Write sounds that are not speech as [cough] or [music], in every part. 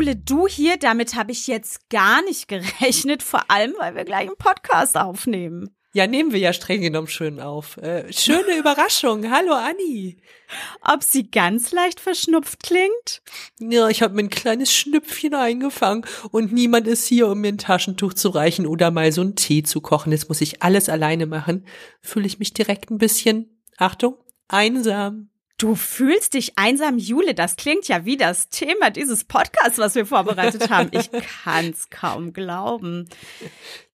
Jule, du hier, damit habe ich jetzt gar nicht gerechnet, vor allem, weil wir gleich einen Podcast aufnehmen. Ja, nehmen wir ja streng genommen schön auf. Äh, schöne [laughs] Überraschung. Hallo Anni. Ob sie ganz leicht verschnupft klingt? Ja, ich habe mir ein kleines Schnüpfchen eingefangen und niemand ist hier, um mir ein Taschentuch zu reichen oder mal so einen Tee zu kochen. Jetzt muss ich alles alleine machen. Fühle ich mich direkt ein bisschen, Achtung, einsam. Du fühlst dich einsam, Jule. Das klingt ja wie das Thema dieses Podcasts, was wir vorbereitet haben. Ich kann's kaum glauben.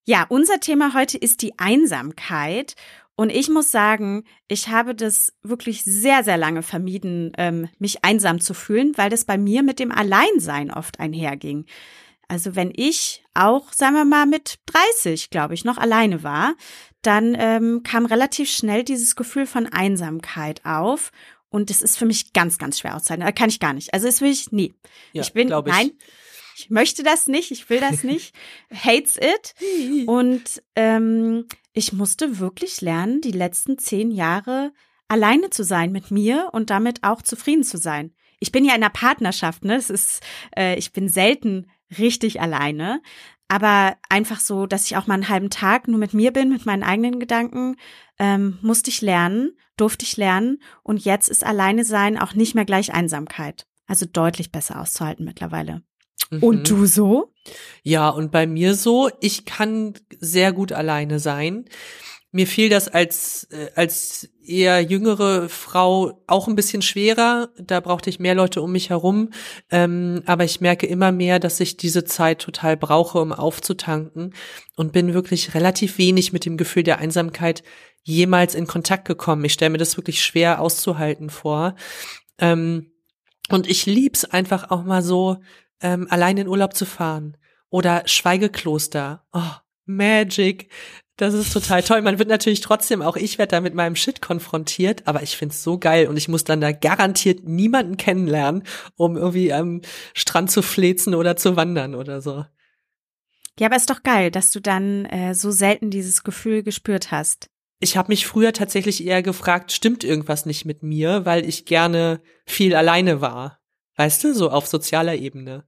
Ja, unser Thema heute ist die Einsamkeit. Und ich muss sagen, ich habe das wirklich sehr, sehr lange vermieden, ähm, mich einsam zu fühlen, weil das bei mir mit dem Alleinsein oft einherging. Also wenn ich auch, sagen wir mal, mit 30, glaube ich, noch alleine war, dann ähm, kam relativ schnell dieses Gefühl von Einsamkeit auf. Und das ist für mich ganz, ganz schwer auszuhalten. Kann ich gar nicht. Also das will ich nie. Ja, ich bin, ich. nein, ich möchte das nicht, ich will das nicht, [laughs] hates it. Und ähm, ich musste wirklich lernen, die letzten zehn Jahre alleine zu sein mit mir und damit auch zufrieden zu sein. Ich bin ja in einer Partnerschaft, ne? Es ist, äh, ich bin selten richtig alleine, aber einfach so, dass ich auch mal einen halben Tag nur mit mir bin, mit meinen eigenen Gedanken, ähm, musste ich lernen, durfte ich lernen und jetzt ist alleine sein auch nicht mehr gleich Einsamkeit. Also deutlich besser auszuhalten mittlerweile. Mhm. Und du so? Ja, und bei mir so, ich kann sehr gut alleine sein. Mir fiel das als, äh, als eher jüngere Frau auch ein bisschen schwerer. Da brauchte ich mehr Leute um mich herum. Ähm, aber ich merke immer mehr, dass ich diese Zeit total brauche, um aufzutanken und bin wirklich relativ wenig mit dem Gefühl der Einsamkeit jemals in Kontakt gekommen. Ich stelle mir das wirklich schwer auszuhalten vor. Ähm, und ich lieb's einfach auch mal so, ähm, allein in Urlaub zu fahren. Oder Schweigekloster. Oh, Magic. Das ist total toll. Man wird natürlich trotzdem, auch ich werde da mit meinem Shit konfrontiert, aber ich find's so geil und ich muss dann da garantiert niemanden kennenlernen, um irgendwie am Strand zu flezen oder zu wandern oder so. Ja, aber ist doch geil, dass du dann äh, so selten dieses Gefühl gespürt hast. Ich habe mich früher tatsächlich eher gefragt, stimmt irgendwas nicht mit mir, weil ich gerne viel alleine war. Weißt du, so auf sozialer Ebene.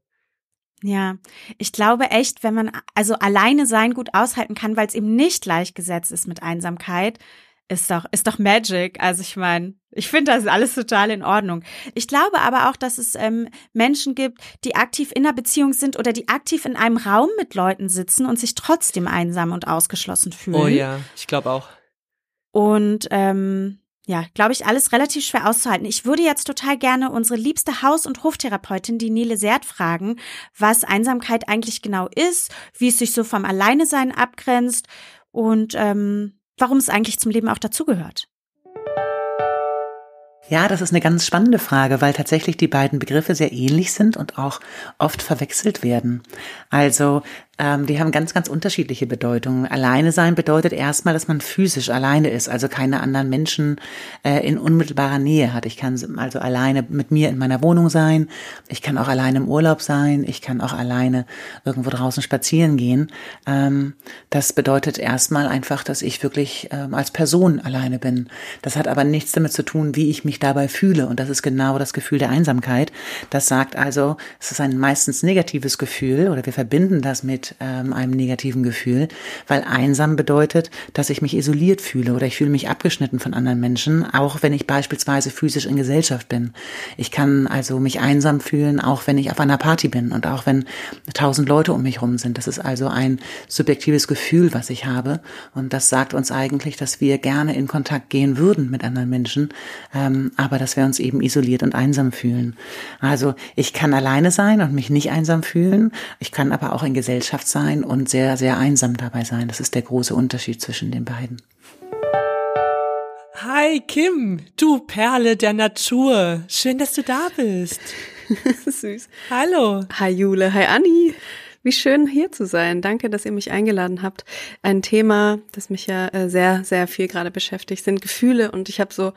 Ja, ich glaube echt, wenn man also alleine sein gut aushalten kann, weil es eben nicht gleichgesetzt ist mit Einsamkeit, ist doch ist doch Magic. Also ich meine, ich finde das ist alles total in Ordnung. Ich glaube aber auch, dass es ähm, Menschen gibt, die aktiv in einer Beziehung sind oder die aktiv in einem Raum mit Leuten sitzen und sich trotzdem einsam und ausgeschlossen fühlen. Oh ja, ich glaube auch. Und ähm, ja, glaube ich, alles relativ schwer auszuhalten. Ich würde jetzt total gerne unsere liebste Haus- und Hoftherapeutin, die Nele Sert, fragen, was Einsamkeit eigentlich genau ist, wie es sich so vom Alleinesein abgrenzt und ähm, warum es eigentlich zum Leben auch dazugehört. Ja, das ist eine ganz spannende Frage, weil tatsächlich die beiden Begriffe sehr ähnlich sind und auch oft verwechselt werden. Also ähm, die haben ganz, ganz unterschiedliche Bedeutungen. Alleine sein bedeutet erstmal, dass man physisch alleine ist, also keine anderen Menschen äh, in unmittelbarer Nähe hat. Ich kann also alleine mit mir in meiner Wohnung sein. Ich kann auch alleine im Urlaub sein. Ich kann auch alleine irgendwo draußen spazieren gehen. Ähm, das bedeutet erstmal einfach, dass ich wirklich ähm, als Person alleine bin. Das hat aber nichts damit zu tun, wie ich mich dabei fühle. Und das ist genau das Gefühl der Einsamkeit. Das sagt also, es ist ein meistens negatives Gefühl oder wir verbinden das mit ähm, einem negativen Gefühl, weil einsam bedeutet, dass ich mich isoliert fühle oder ich fühle mich abgeschnitten von anderen Menschen, auch wenn ich beispielsweise physisch in Gesellschaft bin. Ich kann also mich einsam fühlen, auch wenn ich auf einer Party bin und auch wenn tausend Leute um mich rum sind. Das ist also ein subjektives Gefühl, was ich habe und das sagt uns eigentlich, dass wir gerne in Kontakt gehen würden mit anderen Menschen, ähm, aber dass wir uns eben isoliert und einsam fühlen. Also ich kann alleine sein und mich nicht einsam fühlen. Ich kann aber auch in Gesellschaft Gemeinschaft sein und sehr, sehr einsam dabei sein. Das ist der große Unterschied zwischen den beiden. Hi Kim, du Perle der Natur. Schön, dass du da bist. [laughs] Süß. Hallo. Hi Jule, hi Anni. Wie schön hier zu sein. Danke, dass ihr mich eingeladen habt. Ein Thema, das mich ja äh, sehr, sehr viel gerade beschäftigt, sind Gefühle. Und ich habe so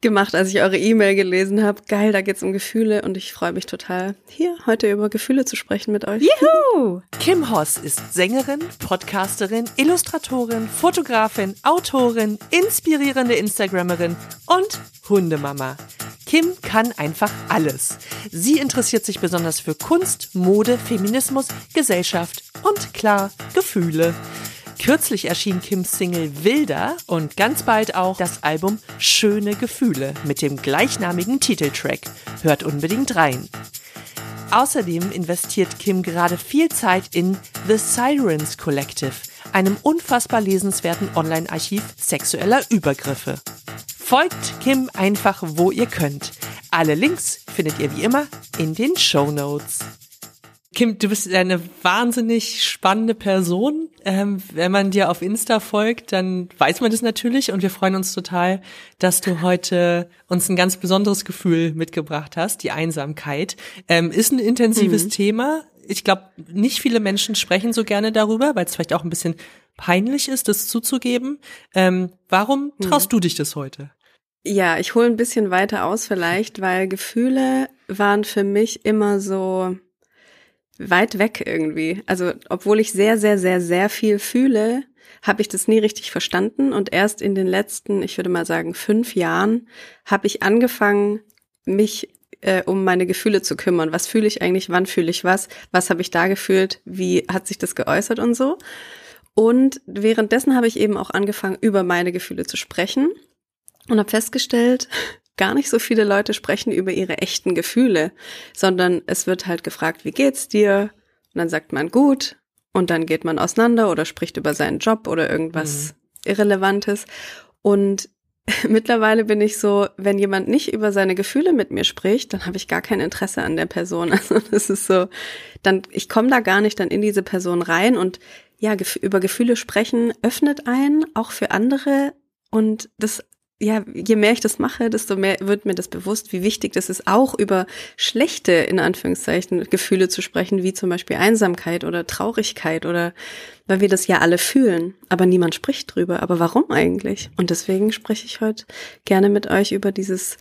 gemacht, als ich eure E-Mail gelesen habe. Geil, da geht's um Gefühle und ich freue mich total, hier heute über Gefühle zu sprechen mit euch. Juhu! Kim Hoss ist Sängerin, Podcasterin, Illustratorin, Fotografin, Autorin, inspirierende Instagrammerin und Hundemama. Kim kann einfach alles. Sie interessiert sich besonders für Kunst, Mode, Feminismus, Gesellschaft und klar, Gefühle. Kürzlich erschien Kims Single Wilder und ganz bald auch das Album Schöne Gefühle mit dem gleichnamigen Titeltrack. Hört unbedingt rein. Außerdem investiert Kim gerade viel Zeit in The Sirens Collective, einem unfassbar lesenswerten Online-Archiv sexueller Übergriffe. Folgt Kim einfach, wo ihr könnt. Alle Links findet ihr wie immer in den Show Notes. Kim, du bist eine wahnsinnig spannende Person. Ähm, wenn man dir auf Insta folgt, dann weiß man das natürlich und wir freuen uns total, dass du heute uns ein ganz besonderes Gefühl mitgebracht hast, die Einsamkeit. Ähm, ist ein intensives mhm. Thema. Ich glaube, nicht viele Menschen sprechen so gerne darüber, weil es vielleicht auch ein bisschen peinlich ist, das zuzugeben. Ähm, warum mhm. traust mhm. du dich das heute? Ja, ich hole ein bisschen weiter aus vielleicht, weil Gefühle waren für mich immer so weit weg irgendwie. Also obwohl ich sehr, sehr, sehr, sehr viel fühle, habe ich das nie richtig verstanden. Und erst in den letzten, ich würde mal sagen, fünf Jahren habe ich angefangen, mich äh, um meine Gefühle zu kümmern. Was fühle ich eigentlich? Wann fühle ich was? Was habe ich da gefühlt? Wie hat sich das geäußert und so? Und währenddessen habe ich eben auch angefangen, über meine Gefühle zu sprechen und habe festgestellt, gar nicht so viele Leute sprechen über ihre echten Gefühle, sondern es wird halt gefragt, wie geht's dir? Und dann sagt man gut und dann geht man auseinander oder spricht über seinen Job oder irgendwas mhm. Irrelevantes. Und [laughs] mittlerweile bin ich so, wenn jemand nicht über seine Gefühle mit mir spricht, dann habe ich gar kein Interesse an der Person. [laughs] Also das ist so, dann ich komme da gar nicht dann in diese Person rein und ja, über Gefühle sprechen öffnet einen auch für andere und das ja, je mehr ich das mache, desto mehr wird mir das bewusst, wie wichtig das ist, auch über schlechte, in Anführungszeichen, Gefühle zu sprechen, wie zum Beispiel Einsamkeit oder Traurigkeit oder, weil wir das ja alle fühlen, aber niemand spricht drüber. Aber warum eigentlich? Und deswegen spreche ich heute gerne mit euch über dieses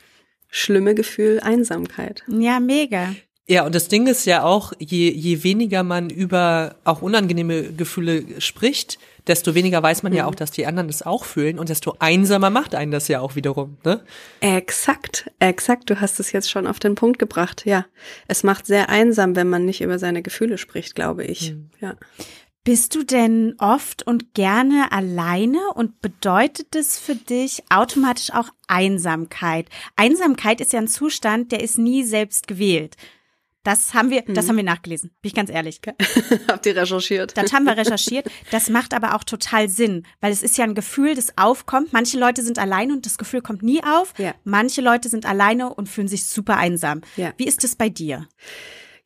schlimme Gefühl Einsamkeit. Ja, mega. Ja, und das Ding ist ja auch, je, je weniger man über auch unangenehme Gefühle spricht, desto weniger weiß man mhm. ja auch, dass die anderen das auch fühlen und desto einsamer macht einen das ja auch wiederum, ne? Exakt, exakt. Du hast es jetzt schon auf den Punkt gebracht, ja. Es macht sehr einsam, wenn man nicht über seine Gefühle spricht, glaube ich, mhm. ja. Bist du denn oft und gerne alleine und bedeutet das für dich automatisch auch Einsamkeit? Einsamkeit ist ja ein Zustand, der ist nie selbst gewählt. Das haben wir, das mhm. haben wir nachgelesen, bin ich ganz ehrlich. [laughs] Habt ihr recherchiert? Das haben wir [laughs] recherchiert. Das macht aber auch total Sinn, weil es ist ja ein Gefühl, das aufkommt. Manche Leute sind alleine und das Gefühl kommt nie auf. Ja. Manche Leute sind alleine und fühlen sich super einsam. Ja. Wie ist es bei dir?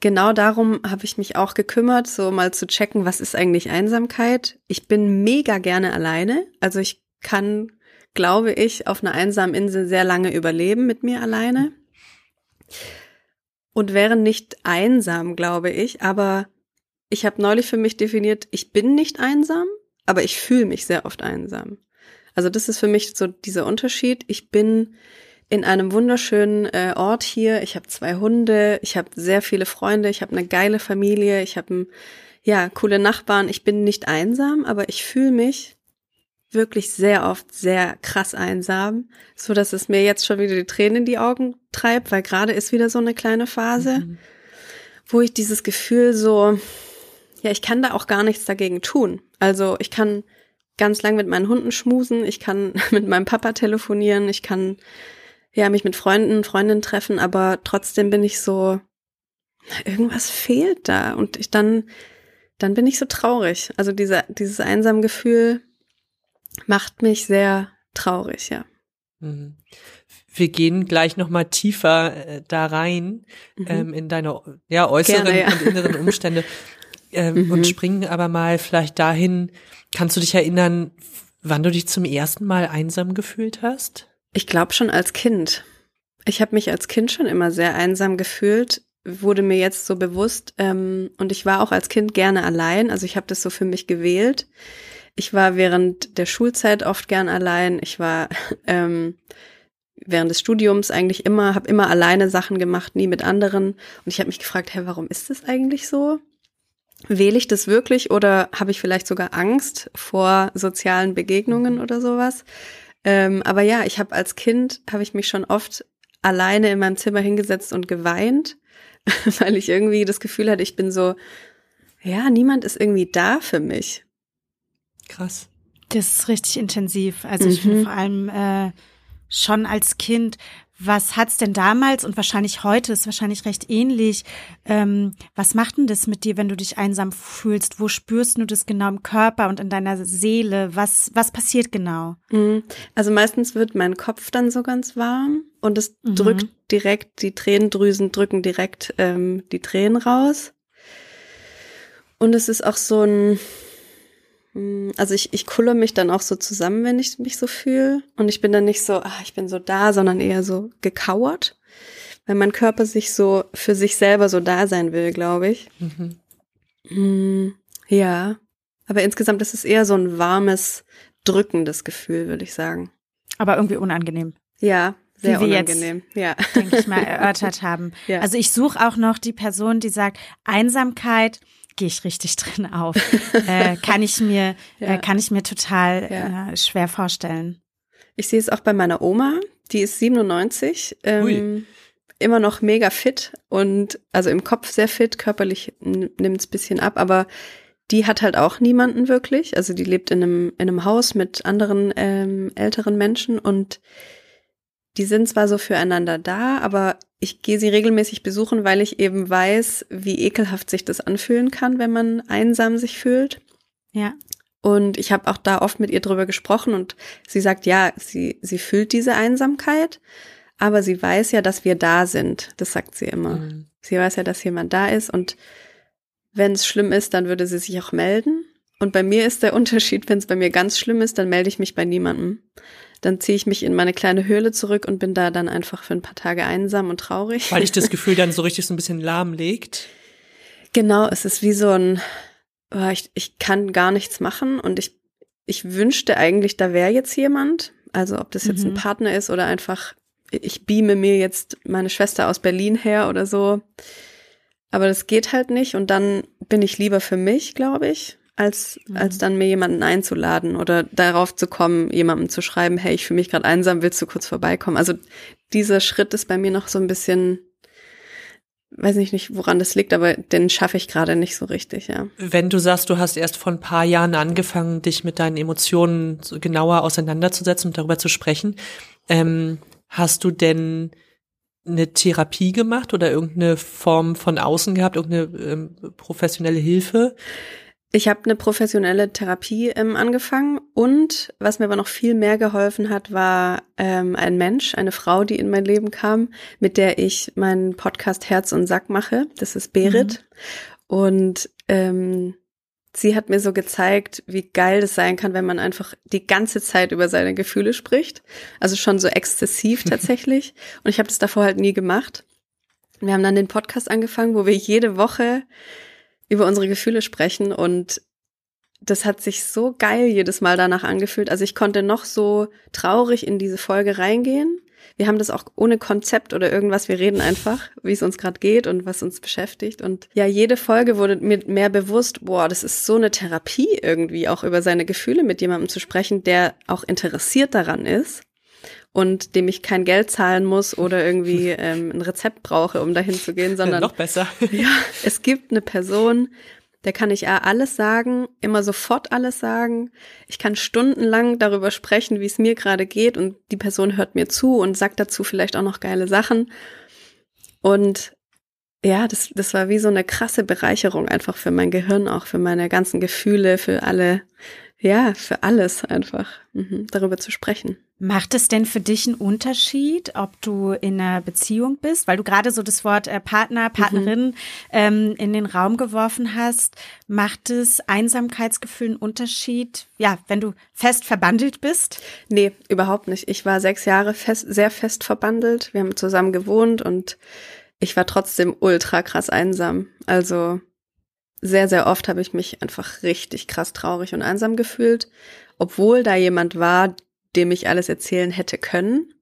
Genau darum habe ich mich auch gekümmert, so mal zu checken, was ist eigentlich Einsamkeit. Ich bin mega gerne alleine. Also ich kann, glaube ich, auf einer einsamen Insel sehr lange überleben mit mir alleine und wären nicht einsam, glaube ich. Aber ich habe neulich für mich definiert, ich bin nicht einsam, aber ich fühle mich sehr oft einsam. Also das ist für mich so dieser Unterschied. Ich bin in einem wunderschönen äh, Ort hier. Ich habe zwei Hunde, ich habe sehr viele Freunde, ich habe eine geile Familie, ich habe ja coole Nachbarn. Ich bin nicht einsam, aber ich fühle mich wirklich sehr oft sehr krass einsam, so dass es mir jetzt schon wieder die Tränen in die Augen treibt, weil gerade ist wieder so eine kleine Phase, mhm. wo ich dieses Gefühl so, ja, ich kann da auch gar nichts dagegen tun. Also ich kann ganz lang mit meinen Hunden schmusen, ich kann [laughs] mit meinem Papa telefonieren, ich kann ja mich mit Freunden, Freundinnen treffen, aber trotzdem bin ich so, irgendwas fehlt da und ich dann, dann bin ich so traurig. Also dieser, dieses einsame Gefühl, macht mich sehr traurig, ja. Mhm. Wir gehen gleich noch mal tiefer äh, da rein mhm. ähm, in deine ja, äußeren Gerne, ja. und inneren Umstände [laughs] ähm, mhm. und springen aber mal vielleicht dahin. Kannst du dich erinnern, wann du dich zum ersten Mal einsam gefühlt hast? Ich glaube schon als Kind. Ich habe mich als Kind schon immer sehr einsam gefühlt, wurde mir jetzt so bewusst ähm, und ich war auch als Kind gerne allein. Also ich habe das so für mich gewählt. Ich war während der Schulzeit oft gern allein. Ich war [laughs] ähm, während des Studiums eigentlich immer, habe immer alleine Sachen gemacht, nie mit anderen. Und ich habe mich gefragt, hey, warum ist das eigentlich so? Wähle ich das wirklich oder habe ich vielleicht sogar Angst vor sozialen Begegnungen oder sowas? Ähm, aber ja, ich habe als Kind, habe ich mich schon oft alleine in meinem Zimmer hingesetzt und geweint, [laughs] weil ich irgendwie das Gefühl hatte, ich bin so, ja, niemand ist irgendwie da für mich. Krass. Das ist richtig intensiv. Also ich finde Mhm. vor allem äh, schon als Kind, was hat's denn damals und wahrscheinlich heute ist wahrscheinlich recht ähnlich. Ähm, was macht denn das mit dir, wenn du dich einsam fühlst? Wo spürst du das genau im Körper und in deiner Seele? Was was passiert genau? Mhm. Also meistens wird mein Kopf dann so ganz warm und es Mhm. drückt direkt, die Tränendrüsen drücken direkt ähm, die Tränen raus. Und es ist auch so ein, also ich, ich kulle mich dann auch so zusammen, wenn ich mich so fühle. Und ich bin dann nicht so, ah, ich bin so da, sondern eher so gekauert, weil mein Körper sich so für sich selber so da sein will, glaube ich. Mhm. Mm, Ja, aber insgesamt ist es eher so ein warmes, drückendes Gefühl, würde ich sagen. Aber irgendwie unangenehm, Ja, sehr Wie wir jetzt. unangenehm. Ja. denke ich mal, [laughs] erörtert haben. Ja. Also ich suche auch noch die Person, die sagt, Einsamkeit gehe ich richtig [laughs] drin auf. [laughs] äh, kann ich mir, Ja. äh, kann ich mir total Ja. äh, schwer vorstellen. Ich sehe es auch bei meiner Oma, die ist 97, Ui. ähm, immer noch mega fit und also im Kopf sehr fit, körperlich nimmt es bisschen ab, aber die hat halt auch niemanden wirklich. Also die lebt in einem, in einem Haus mit anderen ähm, älteren Menschen und die sind zwar so füreinander da, aber ich gehe sie regelmäßig besuchen, weil ich eben weiß, wie ekelhaft sich das anfühlen kann, wenn man einsam sich fühlt. Ja. Und ich habe auch da oft mit ihr drüber gesprochen und sie sagt, ja, sie, sie fühlt diese Einsamkeit, aber sie weiß ja, dass wir da sind. Das sagt sie immer. Mhm. Sie weiß ja, dass jemand da ist und wenn es schlimm ist, dann würde sie sich auch melden. Und bei mir ist der [laughs] Unterschied, wenn es bei mir ganz schlimm ist, dann melde ich mich bei niemandem. Dann ziehe ich mich in meine kleine Höhle zurück und bin da dann einfach für ein paar Tage einsam und traurig. Weil dich das [laughs] Gefühl dann so richtig so ein bisschen lahmlegt. Genau, es ist wie so ein, oh, ich, ich kann gar nichts machen und ich, ich wünschte eigentlich, da wäre jetzt jemand. Also ob das jetzt Mhm. ein Partner ist oder einfach, ich beame mir jetzt meine Schwester aus Berlin her oder so. Aber das geht halt nicht und dann bin ich lieber für mich, glaube ich, als, Mhm. als dann mir jemanden einzuladen oder darauf zu kommen, jemandem zu schreiben, hey, ich fühle mich gerade einsam, willst du kurz vorbeikommen? Also dieser Schritt ist bei mir noch so ein bisschen, weiß ich nicht, woran das liegt, aber den schaffe ich gerade nicht so richtig, ja. Wenn du sagst, du hast erst vor ein paar Jahren angefangen, dich mit deinen Emotionen so genauer auseinanderzusetzen und darüber zu sprechen, ähm, hast du denn eine Therapie gemacht oder irgendeine Form von außen gehabt, irgendeine ähm, professionelle Hilfe? Ich habe eine professionelle Therapie ähm, angefangen und was mir aber noch viel mehr geholfen hat, war ähm, ein Mensch, eine Frau, die in mein Leben kam, mit der ich meinen Podcast Herz und Sack mache. Das ist Berit. Und ähm, sie hat mir so gezeigt, wie geil das sein kann, wenn man einfach die ganze Zeit über seine Gefühle spricht. Also schon so exzessiv [laughs] tatsächlich. Und ich habe das davor halt nie gemacht. Wir haben dann den Podcast angefangen, wo wir jede Woche über unsere Gefühle sprechen und das hat sich so geil jedes Mal danach angefühlt. Also ich konnte noch so traurig in diese Folge reingehen. Wir haben das auch ohne Konzept oder irgendwas. Wir reden einfach, wie es uns gerade geht und was uns beschäftigt. Und ja, jede Folge wurde mir mehr bewusst, boah, das ist so eine Therapie irgendwie, auch über seine Gefühle mit jemandem zu sprechen, der auch interessiert daran ist und dem ich kein Geld zahlen muss oder irgendwie [laughs] ähm, ein Rezept brauche, um dahin zu gehen, [laughs] sondern Noch besser. [laughs] ja, es gibt eine Person, der kann ich alles sagen, immer sofort alles sagen. Ich kann stundenlang darüber sprechen, wie es mir gerade geht und die Person hört mir zu und sagt dazu vielleicht auch noch geile Sachen. Und ja, das, das war wie so eine krasse Bereicherung einfach für mein Gehirn, auch für meine ganzen Gefühle, für alle, ja, für alles einfach, mhm, darüber zu sprechen. Macht es denn für dich einen Unterschied, ob du in einer Beziehung bist, weil du gerade so das Wort äh, Partner, Partnerin ähm, in den Raum geworfen hast? Macht es Einsamkeitsgefühl einen Unterschied, ja, wenn du fest verbandelt bist? Nee, überhaupt nicht. Ich war sechs Jahre fest, sehr fest verbandelt. Wir haben zusammen gewohnt und ich war trotzdem ultra krass einsam. Also sehr, sehr oft habe ich mich einfach richtig krass traurig und einsam gefühlt, obwohl da jemand war, dem ich alles erzählen hätte können.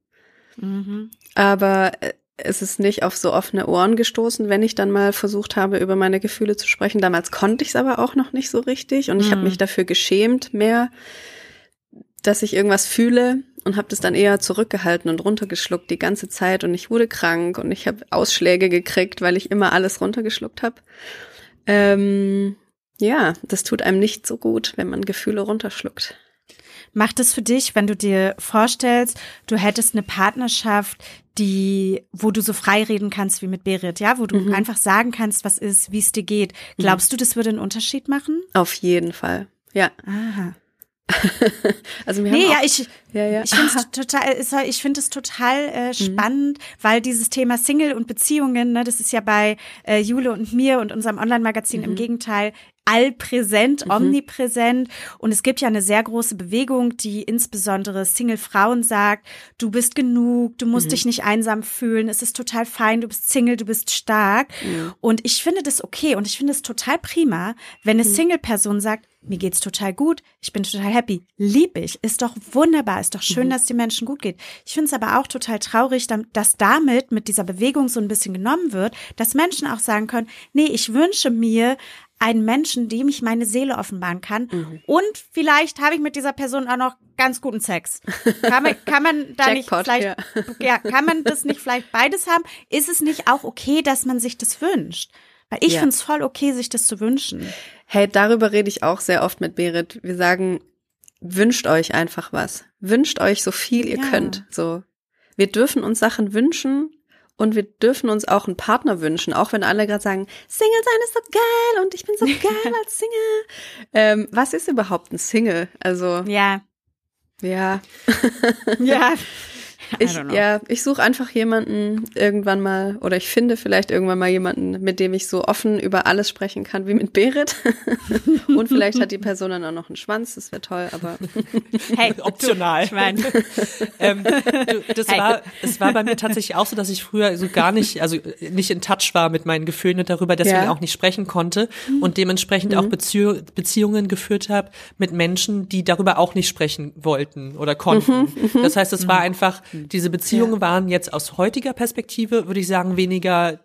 Mhm. Aber äh, es ist nicht auf so offene Ohren gestoßen, wenn ich dann mal versucht habe, über meine Gefühle zu sprechen. Damals konnte ich es aber auch noch nicht so richtig und ich habe Mhm. mich dafür geschämt mehr, dass ich irgendwas fühle. und habe das dann eher zurückgehalten und runtergeschluckt die ganze Zeit und ich wurde krank und ich habe Ausschläge gekriegt, weil ich immer alles runtergeschluckt habe. Ähm, ja, das tut einem nicht so gut, wenn man Gefühle runterschluckt. Macht es für dich, wenn du dir vorstellst, du hättest eine Partnerschaft, die, wo du so frei reden kannst wie mit Berit, ja, wo du mhm. einfach sagen kannst, was ist, wie es dir geht. Mhm. Glaubst du, das würde einen Unterschied machen? Auf jeden Fall. Ja. Aha. [laughs] also wir nee, ja, ich, ja, ja. ich finde es [laughs] total, ich finde es total äh, mhm. spannend, mhm. weil dieses Thema Single und Beziehungen, ne, das ist ja bei äh, Jule und mir und unserem Online-Magazin mhm. im Gegenteil allpräsent, mhm. omnipräsent. Und es gibt ja eine sehr große Bewegung, die insbesondere Single-Frauen sagt, du bist genug, du musst mhm. dich nicht einsam fühlen, es ist total fein, du bist Single, du bist stark. Mhm. Und ich finde das okay und ich finde es total prima, wenn eine mhm. Single-Person sagt, mir geht's total gut, ich bin total happy, lieb ich, ist doch wunderbar, ist doch schön, mhm. dass die Menschen gut geht. Ich finde es aber auch total traurig, dass damit mit dieser Bewegung so ein bisschen genommen wird, dass Menschen auch sagen können, nee, ich wünsche mir einen Menschen, dem ich meine Seele offenbaren kann. Mhm. Und vielleicht habe ich mit dieser Person auch noch ganz guten Sex. Kann man, kann man da nicht vielleicht, ja. [laughs] ja, kann man das nicht vielleicht beides haben? Ist es nicht auch okay, dass man sich das wünscht? Weil ich ja. finde es voll okay, sich das zu wünschen. Hey, darüber rede ich auch sehr oft mit Berit. Wir sagen, wünscht euch einfach was. Wünscht euch so viel ihr ja. könnt. So. Wir dürfen uns Sachen wünschen und wir dürfen uns auch einen Partner wünschen, auch wenn alle gerade sagen, Single sein ist so geil und ich bin so [laughs] geil als Single. Ähm, was ist überhaupt ein Single? Also ja, ja, ja. [laughs] Ich, ja, ich suche einfach jemanden irgendwann mal oder ich finde vielleicht irgendwann mal jemanden, mit dem ich so offen über alles sprechen kann wie mit Berit. [laughs] Und vielleicht hat die Person dann auch noch einen Schwanz, das wäre toll, aber [laughs] hey, [laughs] optional. Ich meine, ähm, das hey. war, es war bei mir tatsächlich auch so, dass ich früher so gar nicht, also nicht in Touch war mit meinen Gefühlen und darüber deswegen ja. auch nicht sprechen konnte und dementsprechend mhm. auch Bezieh Beziehungen geführt habe mit Menschen, die darüber auch nicht sprechen wollten oder konnten. Mhm, mhm. das heißt, es war einfach diese Beziehungen ja. waren jetzt aus heutiger Perspektive, würde ich sagen, weniger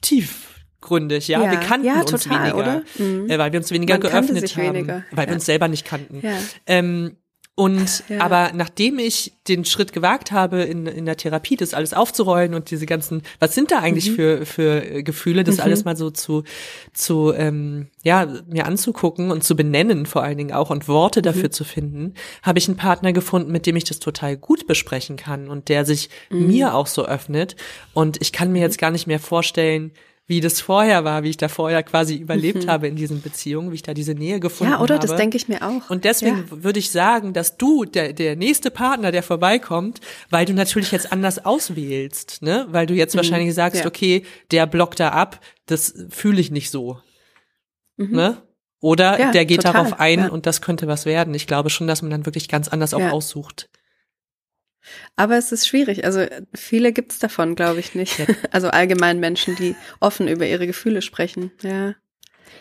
tiefgründig, ja. ja. Wir kannten ja, uns weniger, oder? Mhm. Äh, weil wir uns weniger Man geöffnet haben, weniger. weil wir uns selber nicht kannten. Ähm, und ja. aber nachdem ich den Schritt gewagt habe, in, in der Therapie das alles aufzurollen und diese ganzen, was sind da eigentlich mhm. für, für Gefühle, das mhm. alles mal so zu, zu ähm, ja, mir anzugucken und zu benennen vor allen Dingen auch und Worte dafür mhm. zu finden, habe ich einen Partner gefunden, mit dem ich das total gut besprechen kann und der sich mhm. mir auch so öffnet. Und ich kann mir jetzt gar nicht mehr vorstellen, wie das vorher war, wie ich da vorher quasi überlebt mhm. habe in diesen Beziehungen, wie ich da diese Nähe gefunden habe. Ja, oder? Habe. Das denke ich mir auch. Und deswegen ja. würde ich sagen, dass du, der, der nächste Partner, der vorbeikommt, weil du natürlich jetzt anders auswählst, ne? Weil du jetzt mhm. wahrscheinlich sagst, ja. okay, der blockt da ab, das fühle ich nicht so. Mhm. Ne? Oder ja, der geht total, darauf ein und das könnte was werden. Ich glaube schon, dass man dann wirklich ganz anders auch aussucht. Aber es ist schwierig. Also viele gibt's davon, glaube ich nicht. [laughs] Also allgemein Menschen, die offen über ihre Gefühle sprechen. Ja.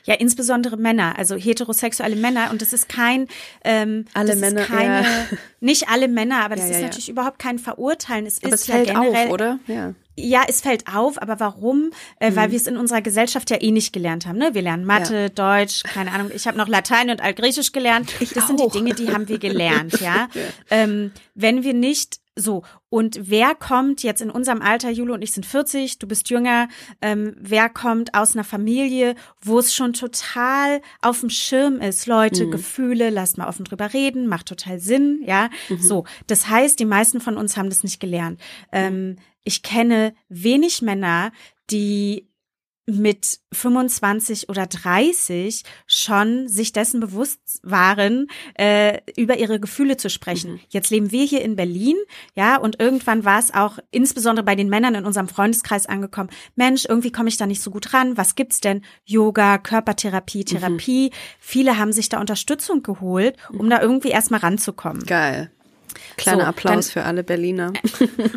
Ja, insbesondere Männer, also heterosexuelle Männer. Und das ist kein, ähm, alle das Männer, ist keine, ja. nicht alle Männer, aber das ja, ist natürlich überhaupt kein Verurteilen. Es aber ist es fällt ja generell, auf, oder? Ja. Ja, es fällt auf, aber warum? Äh, mhm. Weil wir es in unserer Gesellschaft ja eh nicht gelernt haben. Ne? Wir lernen Mathe, ja. Deutsch, keine Ahnung. Ich habe noch Latein und Altgriechisch gelernt. Ich das auch. sind die Dinge, die haben wir gelernt, [laughs] ja. ja. Ähm, wenn wir nicht so, und wer kommt jetzt in unserem Alter, Jule und ich sind 40, du bist jünger, ähm, wer kommt aus einer Familie, wo es schon total auf dem Schirm ist, Leute, mhm. Gefühle, lasst mal offen drüber reden, macht total Sinn, ja. Mhm. So, das heißt, die meisten von uns haben das nicht gelernt. Ähm, ich kenne wenig Männer, die mit 25 oder 30 schon sich dessen bewusst waren, äh, über ihre Gefühle zu sprechen. Mhm. Jetzt leben wir hier in Berlin, ja, und irgendwann war es auch insbesondere bei den Männern in unserem Freundeskreis angekommen. Mensch, irgendwie komme ich da nicht so gut ran. Was gibt's denn? Yoga, Körpertherapie, mhm. Therapie. Mhm. Viele haben sich da Unterstützung geholt, um mhm. da irgendwie erstmal ranzukommen. Geil. Kleiner so, Applaus dann, für alle Berliner.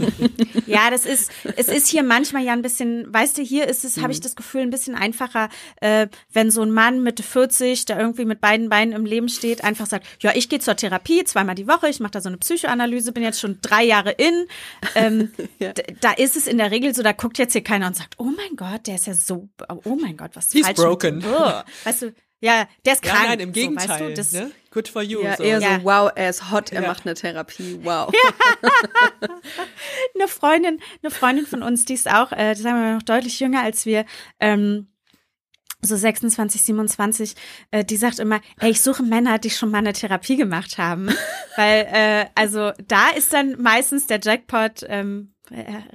[laughs] ja, das ist, es ist hier manchmal ja ein bisschen, weißt du, hier ist es, mhm. habe ich das Gefühl, ein bisschen einfacher, äh, wenn so ein Mann Mitte 40, der irgendwie mit beiden Beinen im Leben steht, einfach sagt, ja, ich gehe zur Therapie zweimal die Woche, ich mache da so eine Psychoanalyse, bin jetzt schon drei Jahre in. Ähm, [laughs] ja. Da ist es in der Regel so, da guckt jetzt hier keiner und sagt, oh mein Gott, der ist ja so, oh mein Gott, was ist He's falsch broken. Mit, oh. Weißt du, ja, der ist krank. Ja, nein, im Gegenteil. So, weißt du, das, ne? Good for you. Ja, so. eher Ja. so, wow, er ist hot, er Ja. macht eine Therapie, wow. [laughs] eine Freundin, eine Freundin von uns, die ist auch, äh, sagen wir mal, noch deutlich jünger als wir, ähm, so 26, 27, äh, die sagt immer, ey, ich suche Männer, die schon mal eine Therapie gemacht haben. [laughs] Weil, äh, also da ist dann meistens der Jackpot ähm, äh,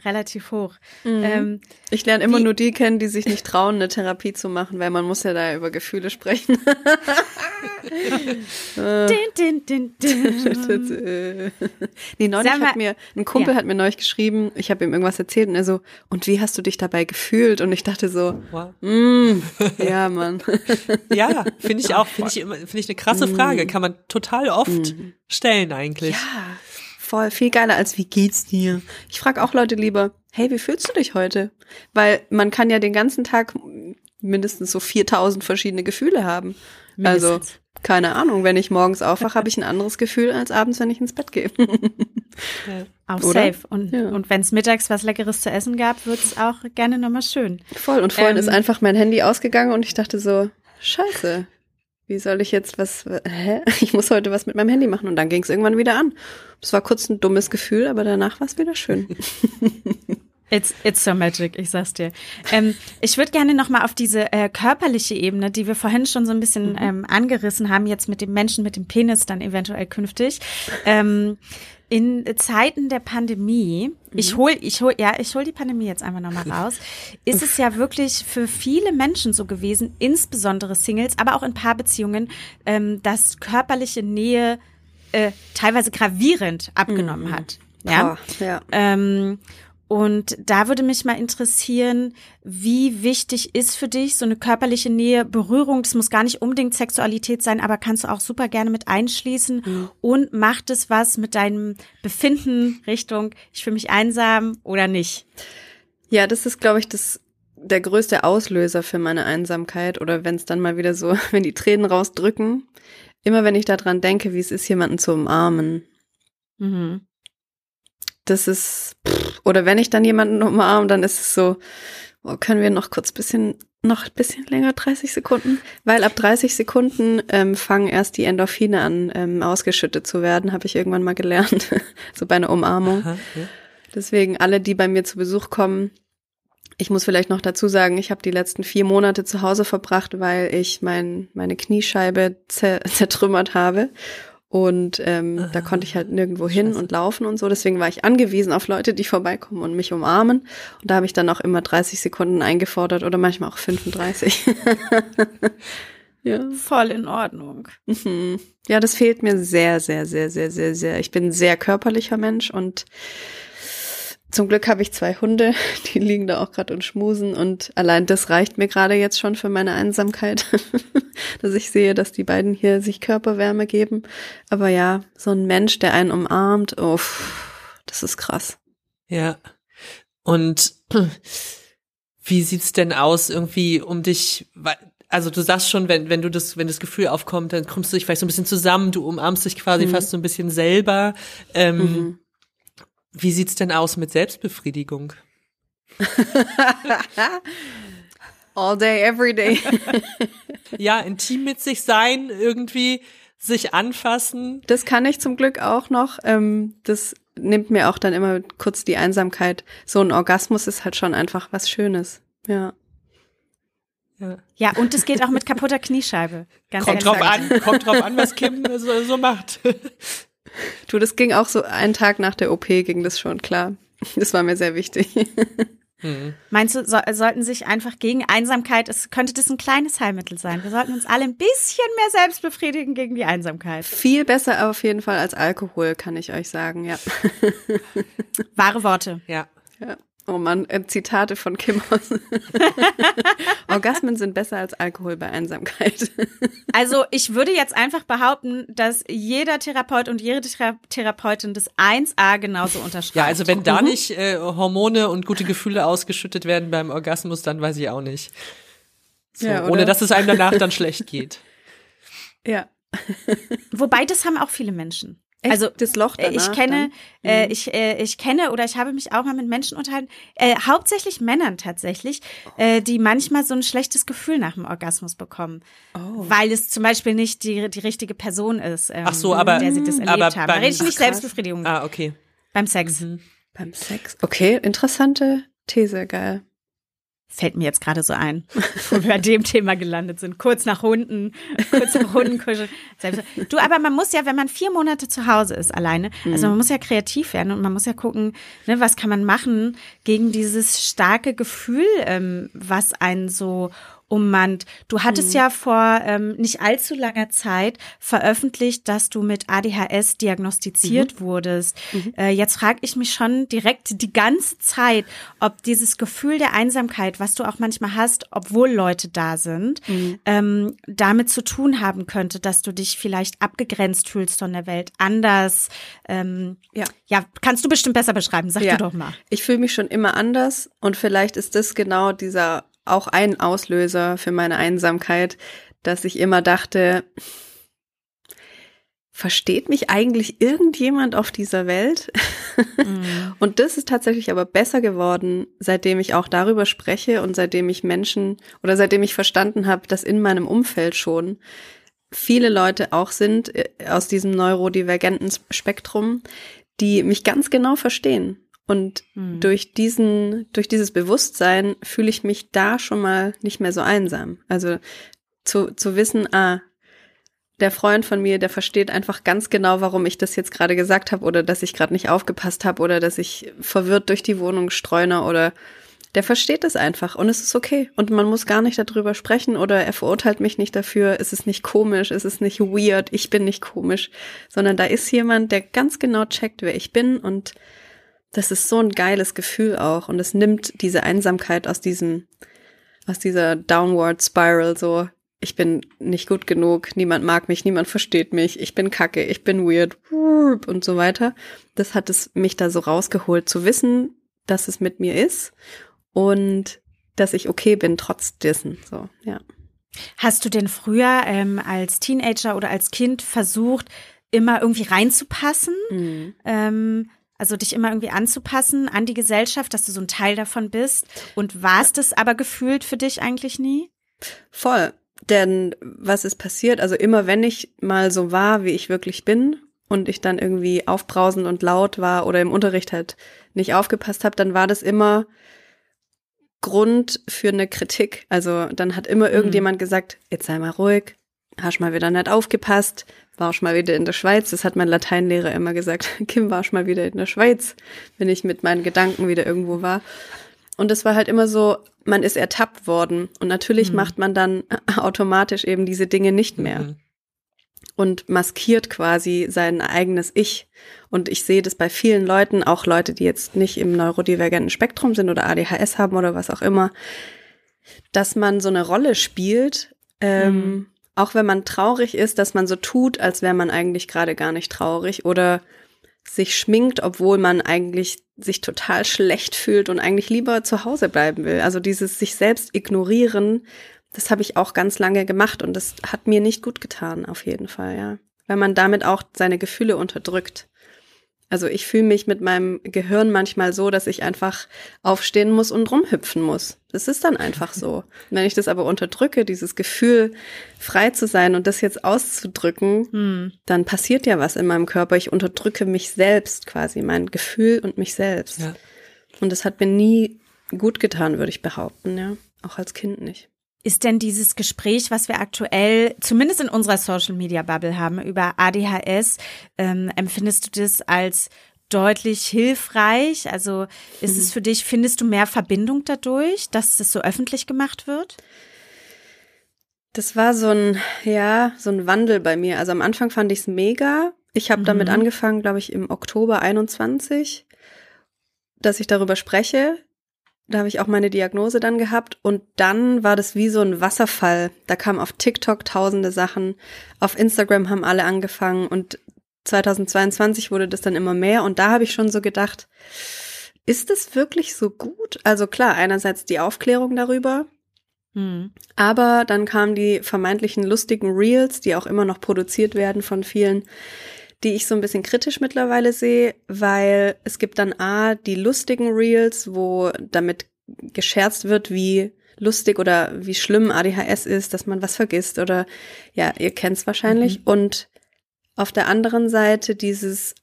relativ hoch. Ähm, Ich lerne immer Wie- nur die kennen, die sich nicht trauen, eine Therapie zu machen, weil man muss ja da über Gefühle sprechen. din, din, din, din. Äh. nee, neulich Sag mal- hat mir, ein Kumpel Ja. hat mir neulich geschrieben, ich habe ihm irgendwas erzählt und er so, und wie hast du dich dabei gefühlt? Und ich dachte so, Wow. mm, [laughs] ja, Mann. [laughs] Ja, finde ich auch, finde ich immer, finde ich eine krasse Frage. Kann man total oft stellen eigentlich. Ja, voll, viel geiler als wie geht's dir? Ich frage auch Leute lieber, hey, wie fühlst du dich heute? Weil man kann ja den ganzen Tag mindestens so 4000 verschiedene Gefühle haben. Also, Mindestens. keine Ahnung, wenn ich morgens aufwache, habe ich ein anderes Gefühl als abends, wenn ich ins Bett gehe. [laughs] Auch Oder? safe. Und, Ja. und wenn es mittags was Leckeres zu essen gab, wird's auch gerne nochmal schön. Voll. Und vorhin Ähm, ist einfach mein Handy ausgegangen und ich dachte so, scheiße, wie soll ich jetzt was, hä? Ich muss heute was mit meinem Handy machen. Und dann ging es irgendwann wieder an. Es war kurz ein dummes Gefühl, aber danach war es wieder schön. [laughs] It's, it's so magic, ich sag's dir. Ähm, ich würde gerne nochmal auf diese äh, körperliche Ebene, die wir vorhin schon so ein bisschen ähm, angerissen haben, jetzt mit dem Menschen mit dem Penis dann eventuell künftig. Ähm, in Zeiten der Pandemie, ich hol, ich hol, ja, ich hol die Pandemie jetzt einfach nochmal [laughs] raus, ist es ja wirklich für viele Menschen so gewesen, insbesondere Singles, aber auch in Paarbeziehungen, ähm, dass körperliche Nähe äh, teilweise gravierend abgenommen hat. Ja. Boah, ja. Ähm, und da würde mich mal interessieren, wie wichtig ist für dich so eine körperliche Nähe, Berührung, das muss gar nicht unbedingt Sexualität sein, aber kannst du auch super gerne mit einschließen und macht es was mit deinem Befinden Richtung, ich fühle mich einsam oder nicht? Ja, das ist, glaube ich, das der größte Auslöser für meine Einsamkeit oder wenn es dann mal wieder so, [laughs] wenn die Tränen rausdrücken. Immer wenn ich daran denke, wie es ist, jemanden zu umarmen. Mhm. Das ist, pff, oder wenn ich dann jemanden umarme, dann ist es so, oh, können wir noch kurz bisschen, noch ein bisschen länger, 30 Sekunden? Weil ab 30 Sekunden ähm, fangen erst die Endorphine an, ähm, ausgeschüttet zu werden, habe ich irgendwann mal gelernt. [laughs] so bei einer Umarmung. Aha, ja. Deswegen alle, die bei mir zu Besuch kommen, ich muss vielleicht noch dazu sagen, ich habe die letzten vier Monate zu Hause verbracht, weil ich mein, meine Kniescheibe zer [laughs] zertrümmert habe. Und ähm, da konnte ich halt nirgendwo hin und laufen und so. Deswegen war ich angewiesen auf Leute, die vorbeikommen und mich umarmen. Und da habe ich dann auch immer 30 Sekunden eingefordert oder manchmal auch 35. [laughs] ja. Voll in Ordnung. Mhm. Ja, das fehlt mir sehr, sehr, sehr, sehr, sehr, sehr. Ich bin ein sehr körperlicher Mensch und zum Glück habe ich zwei Hunde, [laughs] die liegen da auch gerade und schmusen und allein das reicht mir gerade jetzt schon für meine Einsamkeit, [laughs] dass ich sehe, dass die beiden hier sich Körperwärme geben. Aber ja, so ein Mensch, der einen umarmt, oh, das ist krass. Ja. Und [clears throat] wie sieht's denn aus irgendwie um dich, also du sagst schon, wenn, wenn du das, wenn das Gefühl aufkommt, dann kommst du dich vielleicht so ein bisschen zusammen, du umarmst dich quasi Mhm. fast so ein bisschen selber. Ähm, Mhm. Wie sieht's denn aus mit Selbstbefriedigung? [laughs] All day, every day. Ja, intim mit sich sein, irgendwie sich anfassen. Das kann ich zum Glück auch noch. Ähm, das nimmt mir auch dann immer kurz die Einsamkeit. So ein Orgasmus ist halt schon einfach was Schönes. Ja. Ja. Ja, und es geht auch mit kaputter Kniescheibe. Ganz Kommt ehrlich. drauf an, kommt drauf an, was Kim so, so macht. [laughs] Du, das ging auch so einen Tag nach der OP ging das schon klar. Das war mir sehr wichtig. [laughs] Hm. Meinst du, so, sollten sich einfach gegen Einsamkeit, es könnte das ein kleines Heilmittel sein. Wir sollten uns alle ein bisschen mehr selbst befriedigen gegen die Einsamkeit. Viel besser auf jeden Fall als Alkohol, kann ich euch sagen, ja. Wahre Worte. Ja. ja. Oh Mann, äh, Zitate von Kim aus. [laughs] Orgasmen sind besser als Alkohol bei Einsamkeit. Also ich würde jetzt einfach behaupten, dass jeder Therapeut und jede Thera Therapeutin das 1a genauso unterschreibt. Ja, also wenn Mhm. da nicht äh, Hormone und gute Gefühle ausgeschüttet werden beim Orgasmus, dann weiß ich auch nicht. So, Ja, ohne dass es einem danach dann [laughs] schlecht geht. Ja. Wobei, das haben auch viele Menschen. Echt? Also das Loch äh, danach ich kenne, dann? äh, Mhm. ich, äh, ich kenne oder ich habe mich auch mal mit Menschen unterhalten, äh, hauptsächlich Männern tatsächlich, äh, die manchmal so ein schlechtes Gefühl nach dem Orgasmus bekommen, Oh. weil es zum Beispiel nicht die die richtige Person ist, ähm, Ach so, aber- mit der sie das erlebt aber haben. Da rede ich nicht Ach. Selbstbefriedigung Ah, okay. beim Sex. Beim Sex. Okay, interessante These, geil. Fällt mir jetzt gerade so ein, [laughs] wo wir bei dem Thema gelandet sind. Kurz nach Hunden, kurz nach Hundenkuscheln. Selbst- Du, aber man muss ja, wenn man vier Monate zu Hause ist alleine, also man muss ja kreativ werden und man muss ja gucken, ne, was kann man machen gegen dieses starke Gefühl, ähm, was einen so ummannt. Du hattest ja vor ähm, nicht allzu langer Zeit veröffentlicht, dass du mit ADHS diagnostiziert wurdest. Äh, jetzt frage ich mich schon direkt die ganze Zeit, ob dieses Gefühl der Einsamkeit, was du auch manchmal hast, obwohl Leute da sind, ähm, damit zu tun haben könnte, dass du dich vielleicht abgegrenzt fühlst von der Welt, anders. Ähm, Ja. ja, kannst du bestimmt besser beschreiben. Sag Ja. du doch mal. Ich fühle mich schon immer anders und vielleicht ist das genau dieser auch ein Auslöser für meine Einsamkeit, dass ich immer dachte, versteht mich eigentlich irgendjemand auf dieser Welt? [laughs] Und das ist tatsächlich aber besser geworden, seitdem ich auch darüber spreche und seitdem ich Menschen oder seitdem ich verstanden habe, dass in meinem Umfeld schon viele Leute auch sind äh, aus diesem neurodivergenten Spektrum, die mich ganz genau verstehen. Und Hm. durch diesen, durch dieses Bewusstsein fühle ich mich da schon mal nicht mehr so einsam. Also zu, zu wissen, ah, der Freund von mir, der versteht einfach ganz genau, warum ich das jetzt gerade gesagt habe oder dass ich gerade nicht aufgepasst habe oder dass ich verwirrt durch die Wohnung streune oder der versteht es einfach und es ist okay und man muss gar nicht darüber sprechen oder er verurteilt mich nicht dafür, es ist nicht komisch, es ist nicht weird, ich bin nicht komisch, sondern da ist jemand, der ganz genau checkt, wer ich bin und das ist so ein geiles Gefühl auch und es nimmt diese Einsamkeit aus diesem aus dieser Downward Spiral so ich bin nicht gut genug, niemand mag mich, niemand versteht mich, ich bin kacke, ich bin weird und so weiter. Das hat es mich da so rausgeholt, zu wissen, dass es mit mir ist und dass ich okay bin trotz dessen. So, ja. Hast du denn früher ähm, als Teenager oder als Kind versucht, immer irgendwie reinzupassen? Ähm, also dich immer irgendwie anzupassen an die Gesellschaft, dass du so ein Teil davon bist? Und war es das aber gefühlt für dich eigentlich nie? Voll. Denn was ist passiert? Also immer wenn ich mal so war, wie ich wirklich bin und ich dann irgendwie aufbrausend und laut war oder im Unterricht halt nicht aufgepasst habe, dann war das immer Grund für eine Kritik. Also dann hat immer irgendjemand gesagt, jetzt sei mal ruhig, hast mal wieder nicht aufgepasst, warst mal wieder in der Schweiz. Das hat mein Lateinlehrer immer gesagt. [laughs] Kim, warst mal wieder in der Schweiz, wenn ich mit meinen Gedanken wieder irgendwo war. Und es war halt immer so, man ist ertappt worden. Und natürlich macht man dann [laughs] automatisch eben diese Dinge nicht mehr. Mhm. Und maskiert quasi sein eigenes Ich. Und ich sehe das bei vielen Leuten, auch Leute, die jetzt nicht im neurodivergenten Spektrum sind oder ADHS haben oder was auch immer, dass man so eine Rolle spielt, ähm, auch wenn man traurig ist, dass man so tut, als wäre man eigentlich gerade gar nicht traurig oder sich schminkt, obwohl man eigentlich sich total schlecht fühlt und eigentlich lieber zu Hause bleiben will. Also dieses sich selbst ignorieren, das habe ich auch ganz lange gemacht und das hat mir nicht gut getan, auf jeden Fall, ja. Weil man damit auch seine Gefühle unterdrückt. Also ich fühle mich mit meinem Gehirn manchmal so, dass ich einfach aufstehen muss und rumhüpfen muss. Das ist dann einfach so. [laughs] Wenn ich das aber unterdrücke, dieses Gefühl, frei zu sein und das jetzt auszudrücken, Hm. dann passiert ja was in meinem Körper. Ich unterdrücke mich selbst quasi, mein Gefühl und mich selbst. Ja. Und das hat mir nie gut getan, würde ich behaupten, ja. Auch als Kind nicht. Ist denn dieses Gespräch, was wir aktuell, zumindest in unserer Social Media Bubble haben, über ADHS, ähm, empfindest du das als deutlich hilfreich? Also ist es für dich, findest du mehr Verbindung dadurch, dass das so öffentlich gemacht wird? Das war so ein, ja, so ein Wandel bei mir. Also am Anfang fand ich es mega. Ich habe damit Mhm. angefangen, glaube ich, im Oktober 21, dass ich darüber spreche. Da habe ich auch meine Diagnose dann gehabt und dann war das wie so ein Wasserfall. Da kamen auf TikTok tausende Sachen, auf Instagram haben alle angefangen und 2022 wurde das dann immer mehr und da habe ich schon so gedacht, ist es wirklich so gut? Also klar, einerseits die Aufklärung darüber, Hm. aber dann kamen die vermeintlichen lustigen Reels, die auch immer noch produziert werden von vielen, die ich so ein bisschen kritisch mittlerweile sehe, weil es gibt dann A, die lustigen Reels, wo damit gescherzt wird, wie lustig oder wie schlimm ADHS ist, dass man was vergisst oder ja, ihr kennt's wahrscheinlich. Mhm. Und auf der anderen Seite dieses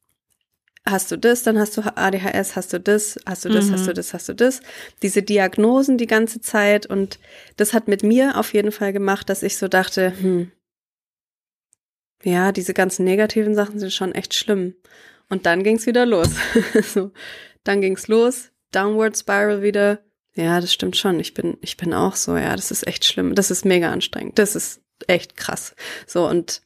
hast du das, dann hast du ADHS, hast du das, hast du das, mhm. hast du das, hast du das. Diese Diagnosen die ganze Zeit und das hat mit mir auf jeden Fall gemacht, dass ich so dachte, hm, ja, diese ganzen negativen Sachen sind schon echt schlimm. Und dann ging's wieder los. [laughs] so, dann ging's los, Downward Spiral wieder. Ja, das stimmt schon. Ich bin, ich bin auch so. Ja, das ist echt schlimm. Das ist mega anstrengend. Das ist echt krass. So und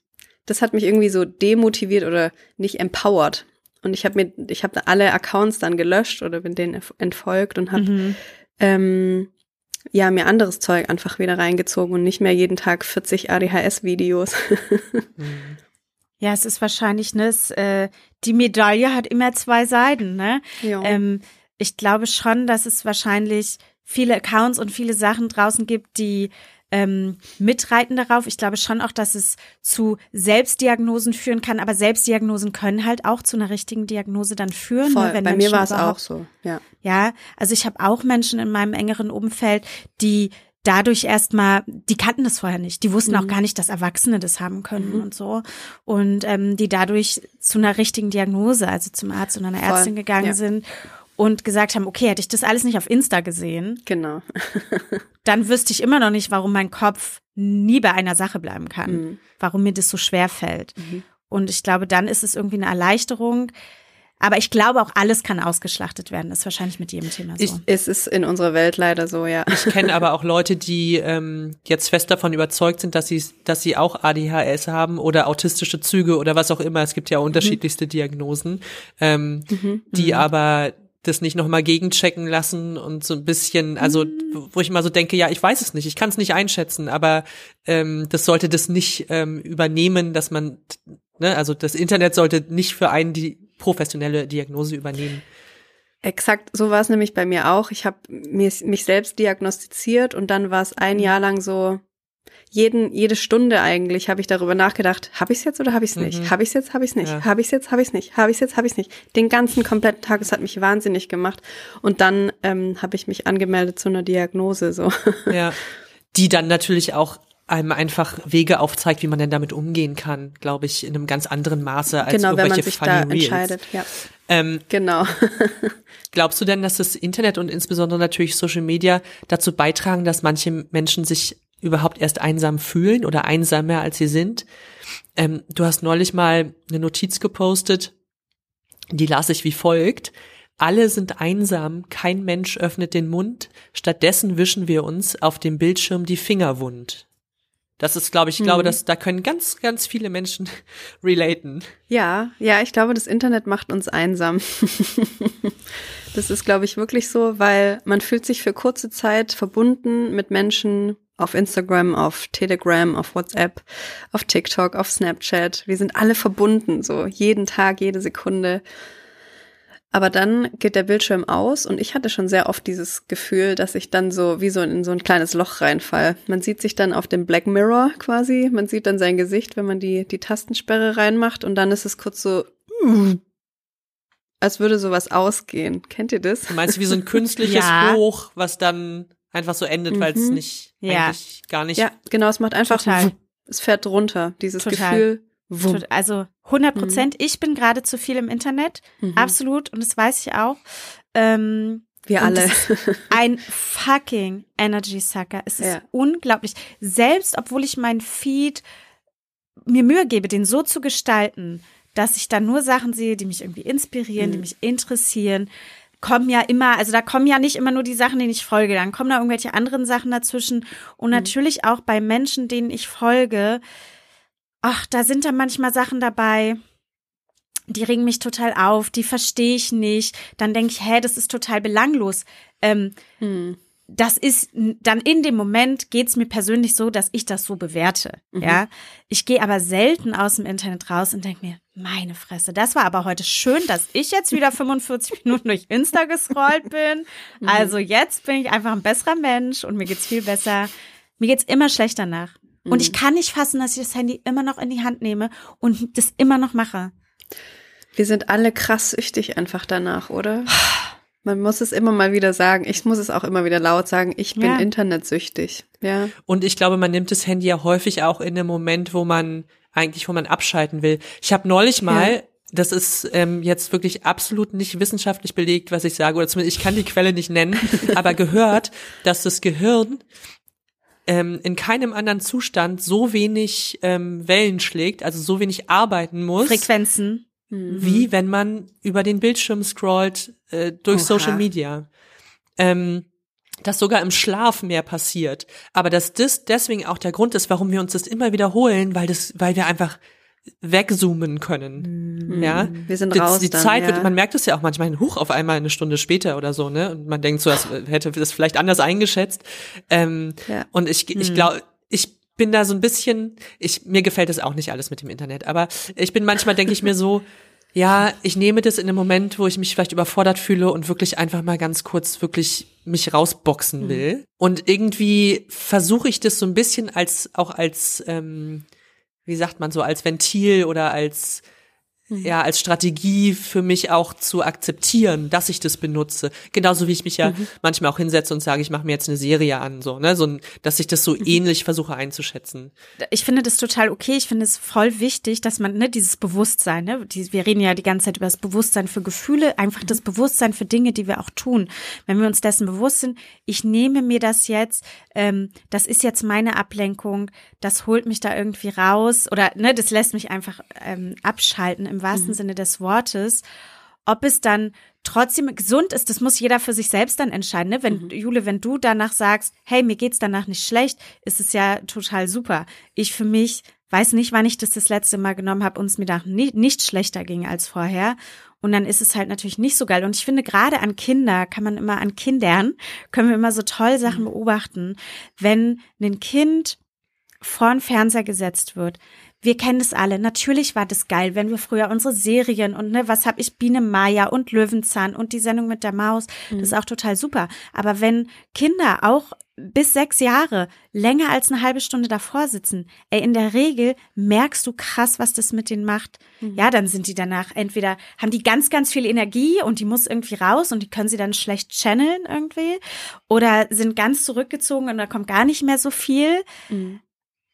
das hat mich irgendwie so demotiviert oder nicht empowered. Und ich habe mir, ich habe alle Accounts dann gelöscht oder bin denen entfolgt und habe mhm. ähm, ja mir anderes Zeug einfach wieder reingezogen und nicht mehr jeden Tag 40 ADHS-Videos. [laughs] mhm. Ja, es ist wahrscheinlich, ne, es, äh, die Medaille hat immer zwei Seiten, ne? Ähm, ich glaube schon, dass es wahrscheinlich viele Accounts und viele Sachen draußen gibt, die ähm, mitreiten darauf. Ich glaube schon auch, dass es zu Selbstdiagnosen führen kann, aber Selbstdiagnosen können halt auch zu einer richtigen Diagnose dann führen. Ne, Voll. Bei mir war es auch so, ja. Ja, also ich habe auch Menschen in meinem engeren Umfeld, die dadurch erstmal, die kannten das vorher nicht. Die wussten mhm. auch gar nicht, dass Erwachsene das haben können mhm. und so. Und ähm, die dadurch zu einer richtigen Diagnose, also zum Arzt und einer Ärztin gegangen ja. sind und gesagt haben, okay, hätte ich das alles nicht auf Insta gesehen, genau. [laughs] dann wüsste ich immer noch nicht, warum mein Kopf nie bei einer Sache bleiben kann, mhm. warum mir das so schwer fällt. Mhm. Und ich glaube, dann ist es irgendwie eine Erleichterung. Aber ich glaube, auch alles kann ausgeschlachtet werden. Das ist wahrscheinlich mit jedem Thema so. Ich, es ist in unserer Welt leider so, ja. Ich kenne aber auch Leute, die ähm, jetzt fest davon überzeugt sind, dass sie, dass sie auch ADHS haben oder autistische Züge oder was auch immer. Es gibt ja mhm. unterschiedlichste mhm. Diagnosen, ähm, mhm. die mhm. aber das nicht nochmal gegenchecken lassen und so ein bisschen, also mhm. wo ich mal so denke, ja, ich weiß es nicht, ich kann es nicht einschätzen, aber ähm, das sollte das nicht ähm, übernehmen, dass man, ne, also das Internet sollte nicht für einen die professionelle Diagnose übernehmen. Exakt, so war es nämlich bei mir auch. Ich habe mich selbst diagnostiziert und dann war es ein Jahr lang so, jeden, jede Stunde eigentlich habe ich darüber nachgedacht, habe ich es jetzt oder habe ich es nicht? Mhm. Habe ich es jetzt, habe ich es nicht? Ja. Habe ich es jetzt, habe ich es nicht? Habe ich es jetzt, habe ich es nicht? Den ganzen kompletten Tag, es hat mich wahnsinnig gemacht. Und dann ähm, habe ich mich angemeldet zu einer Diagnose. So. [laughs] Ja, die dann natürlich auch einem einfach Wege aufzeigt, wie man denn damit umgehen kann, glaube ich, in einem ganz anderen Maße als genau, irgendwelche wenn man sich da Reels. entscheidet. Ja. Ähm, genau. [laughs] glaubst du denn, dass das Internet und insbesondere natürlich Social Media dazu beitragen, dass manche Menschen sich überhaupt erst einsam fühlen oder einsamer als sie sind. Ähm, du hast neulich mal eine Notiz gepostet, die las ich wie folgt. Alle sind einsam, kein Mensch öffnet den Mund, stattdessen wischen wir uns auf dem Bildschirm die Finger wund. Das ist, glaube ich, ich glaube, mhm. dass da können ganz, ganz viele Menschen [laughs] relaten. Ja, ja, ich glaube, das Internet macht uns einsam. [laughs] das ist, glaube ich, wirklich so, weil man fühlt sich für kurze Zeit verbunden mit Menschen, auf Instagram, auf Telegram, auf WhatsApp, auf TikTok, auf Snapchat. Wir sind alle verbunden, so jeden Tag, jede Sekunde. Aber dann geht der Bildschirm aus und ich hatte schon sehr oft dieses Gefühl, dass ich dann so wie so in so ein kleines Loch reinfall. Man sieht sich dann auf dem Black Mirror quasi, man sieht dann sein Gesicht, wenn man die, die Tastensperre reinmacht und dann ist es kurz so, als würde sowas ausgehen. Kennt ihr das? Meinst du wie so ein künstliches ja. Hoch, was dann einfach so endet, mhm. weil es nicht ja. eigentlich gar nicht. Ja, genau, es macht einfach, Total. es fährt runter, dieses Total. Gefühl. Wumm. Also 100 Prozent. Mhm. Ich bin gerade zu viel im Internet, mhm. absolut, und das weiß ich auch. Ähm, wir alle. [laughs] ein fucking Energy Sucker. Es ist ja. unglaublich. Selbst obwohl ich meinen Feed mir Mühe gebe, den so zu gestalten, dass ich dann nur Sachen sehe, die mich irgendwie inspirieren, mhm. die mich interessieren, kommen ja immer, also da kommen ja nicht immer nur die Sachen, denen ich folge, dann kommen da irgendwelche anderen Sachen dazwischen. Und mhm. natürlich auch bei Menschen, denen ich folge, ach, da sind da manchmal Sachen dabei, die regen mich total auf, die verstehe ich nicht. Dann denke ich, hä, das ist total belanglos. Ähm, mhm das ist dann in dem Moment geht's mir persönlich so, dass ich das so bewerte. Mhm. Ja, ich gehe aber selten aus dem Internet raus und denke mir, meine Fresse, das war aber heute schön, dass ich jetzt wieder 45 [laughs] Minuten durch Insta gescrollt bin. Mhm. Also jetzt bin ich einfach ein besserer Mensch und mir geht's viel besser. Mir geht's immer schlechter nach. Und ich mhm. kann nicht fassen, dass ich das Handy immer noch in die Hand nehme und das immer noch mache. Wir sind alle krass süchtig einfach danach, oder? [sighs] Man muss es immer mal wieder sagen. Ich muss es auch immer wieder laut sagen. Ich bin Ja. internetsüchtig. Ja. Und ich glaube, man nimmt das Handy ja häufig auch in einem Moment, wo man eigentlich, wo man abschalten will. Ich habe neulich mal, Ja. das ist ähm, jetzt wirklich absolut nicht wissenschaftlich belegt, was ich sage, oder zumindest ich kann die Quelle nicht nennen, [laughs] aber gehört, dass das Gehirn ähm, in keinem anderen Zustand so wenig ähm, Wellen schlägt, also so wenig arbeiten muss, Frequenzen. Wie wenn man über den Bildschirm scrollt äh, durch Oha. Social Media. Ähm, dass sogar im Schlaf mehr passiert. Aber dass das deswegen auch der Grund ist, warum wir uns das immer wiederholen, weil das, weil wir einfach wegzoomen können. Ja. Wir sind die, raus die dann, Zeit ja. wird, man merkt es ja auch manchmal, hoch auf einmal eine Stunde später oder so, ne? Und man denkt so, das hätte das vielleicht anders eingeschätzt. Ähm, Ja. Und ich, ich glaube, ich bin da so ein bisschen, ich, mir gefällt das auch nicht alles mit dem Internet, aber ich bin manchmal, denke ich mir so, [laughs] ja, ich nehme das in einem Moment, wo ich mich vielleicht überfordert fühle und wirklich einfach mal ganz kurz wirklich mich rausboxen will. Und irgendwie versuche ich das so ein bisschen als, auch als, ähm, wie sagt man so, als Ventil oder als, ja, als Strategie für mich auch zu akzeptieren, dass ich das benutze. Genauso wie ich mich ja manchmal auch hinsetze und sage, ich mache mir jetzt eine Serie an, so, ne, so, dass ich das so ähnlich versuche einzuschätzen. ich finde das total okay. Ich finde es voll wichtig, dass man, ne, dieses Bewusstsein, ne, die, wir reden ja die ganze Zeit über das Bewusstsein für Gefühle, einfach das Bewusstsein für Dinge, die wir auch tun. Wenn wir uns dessen bewusst sind, ich nehme mir das jetzt, ähm, das ist jetzt meine Ablenkung, das holt mich da irgendwie raus oder, ne, das lässt mich einfach ähm, abschalten im wahrsten Sinne des Wortes. Ob es dann trotzdem gesund ist, das muss jeder für sich selbst dann entscheiden. Ne? Wenn, Jule, wenn du danach sagst, hey, mir geht's danach nicht schlecht, ist es ja total super. Ich für mich weiß nicht, wann ich das das letzte Mal genommen habe und es mir danach nicht, nicht schlechter ging als vorher. Und dann ist es halt natürlich nicht so geil. Und ich finde, gerade an Kinder kann man immer, an Kindern [laughs] können wir immer so toll Sachen beobachten. Wenn ein Kind vor den Fernseher gesetzt wird. Wir kennen das alle. Natürlich war das geil, wenn wir früher unsere Serien und ne, was hab ich, Biene Maya und Löwenzahn und die Sendung mit der Maus, das ist auch total super. Aber wenn Kinder auch bis sechs Jahre länger als eine halbe Stunde davor sitzen, ey, in der Regel merkst du krass, was das mit denen macht. Ja, dann sind die danach entweder, haben die ganz, ganz viel Energie und die muss irgendwie raus und die können sie dann schlecht channeln irgendwie oder sind ganz zurückgezogen und da kommt gar nicht mehr so viel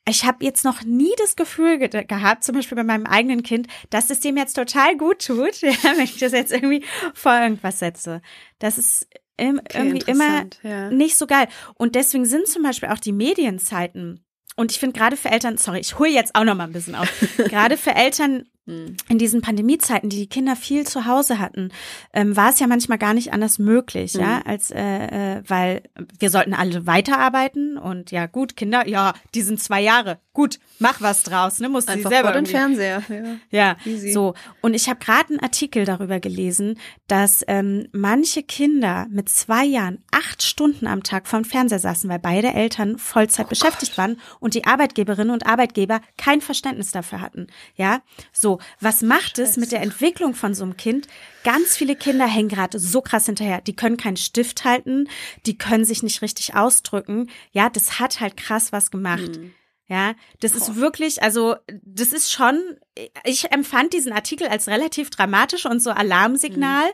ich habe jetzt noch nie das Gefühl ge gehabt, zum Beispiel bei meinem eigenen Kind, dass es dem jetzt total gut tut, [laughs] ja, wenn ich das jetzt irgendwie vor irgendwas setze. Das ist im, irgendwie immer ja. nicht so geil. Und deswegen sind zum Beispiel auch die Medienzeiten. Und ich finde gerade für Eltern, sorry, ich hole jetzt auch noch mal ein bisschen auf. [laughs] gerade für Eltern. In diesen Pandemiezeiten, die die Kinder viel zu Hause hatten, ähm, war es ja manchmal gar nicht anders möglich, ja, Mhm. als äh, äh, weil wir sollten alle weiterarbeiten und ja gut, Kinder, ja, die sind zwei Jahre, gut, mach was draus, ne, musst du sie Einfach selber vor den Fernseher. Ja. ja, Easy. so. Und ich habe gerade einen Artikel darüber gelesen, dass ähm, manche Kinder mit zwei Jahren acht Stunden am Tag vorm Fernseher saßen, weil beide Eltern Vollzeit beschäftigt waren und die Arbeitgeberinnen und Arbeitgeber kein Verständnis dafür hatten. Ja, so. Was macht es mit der Entwicklung von so einem Kind? Ganz viele Kinder hängen gerade so krass hinterher. Die können keinen Stift halten, die können sich nicht richtig ausdrücken. Ja, das hat halt krass was gemacht. Ja, das ist wirklich, also das ist schon, ich empfand diesen Artikel als relativ dramatisch und so Alarmsignal,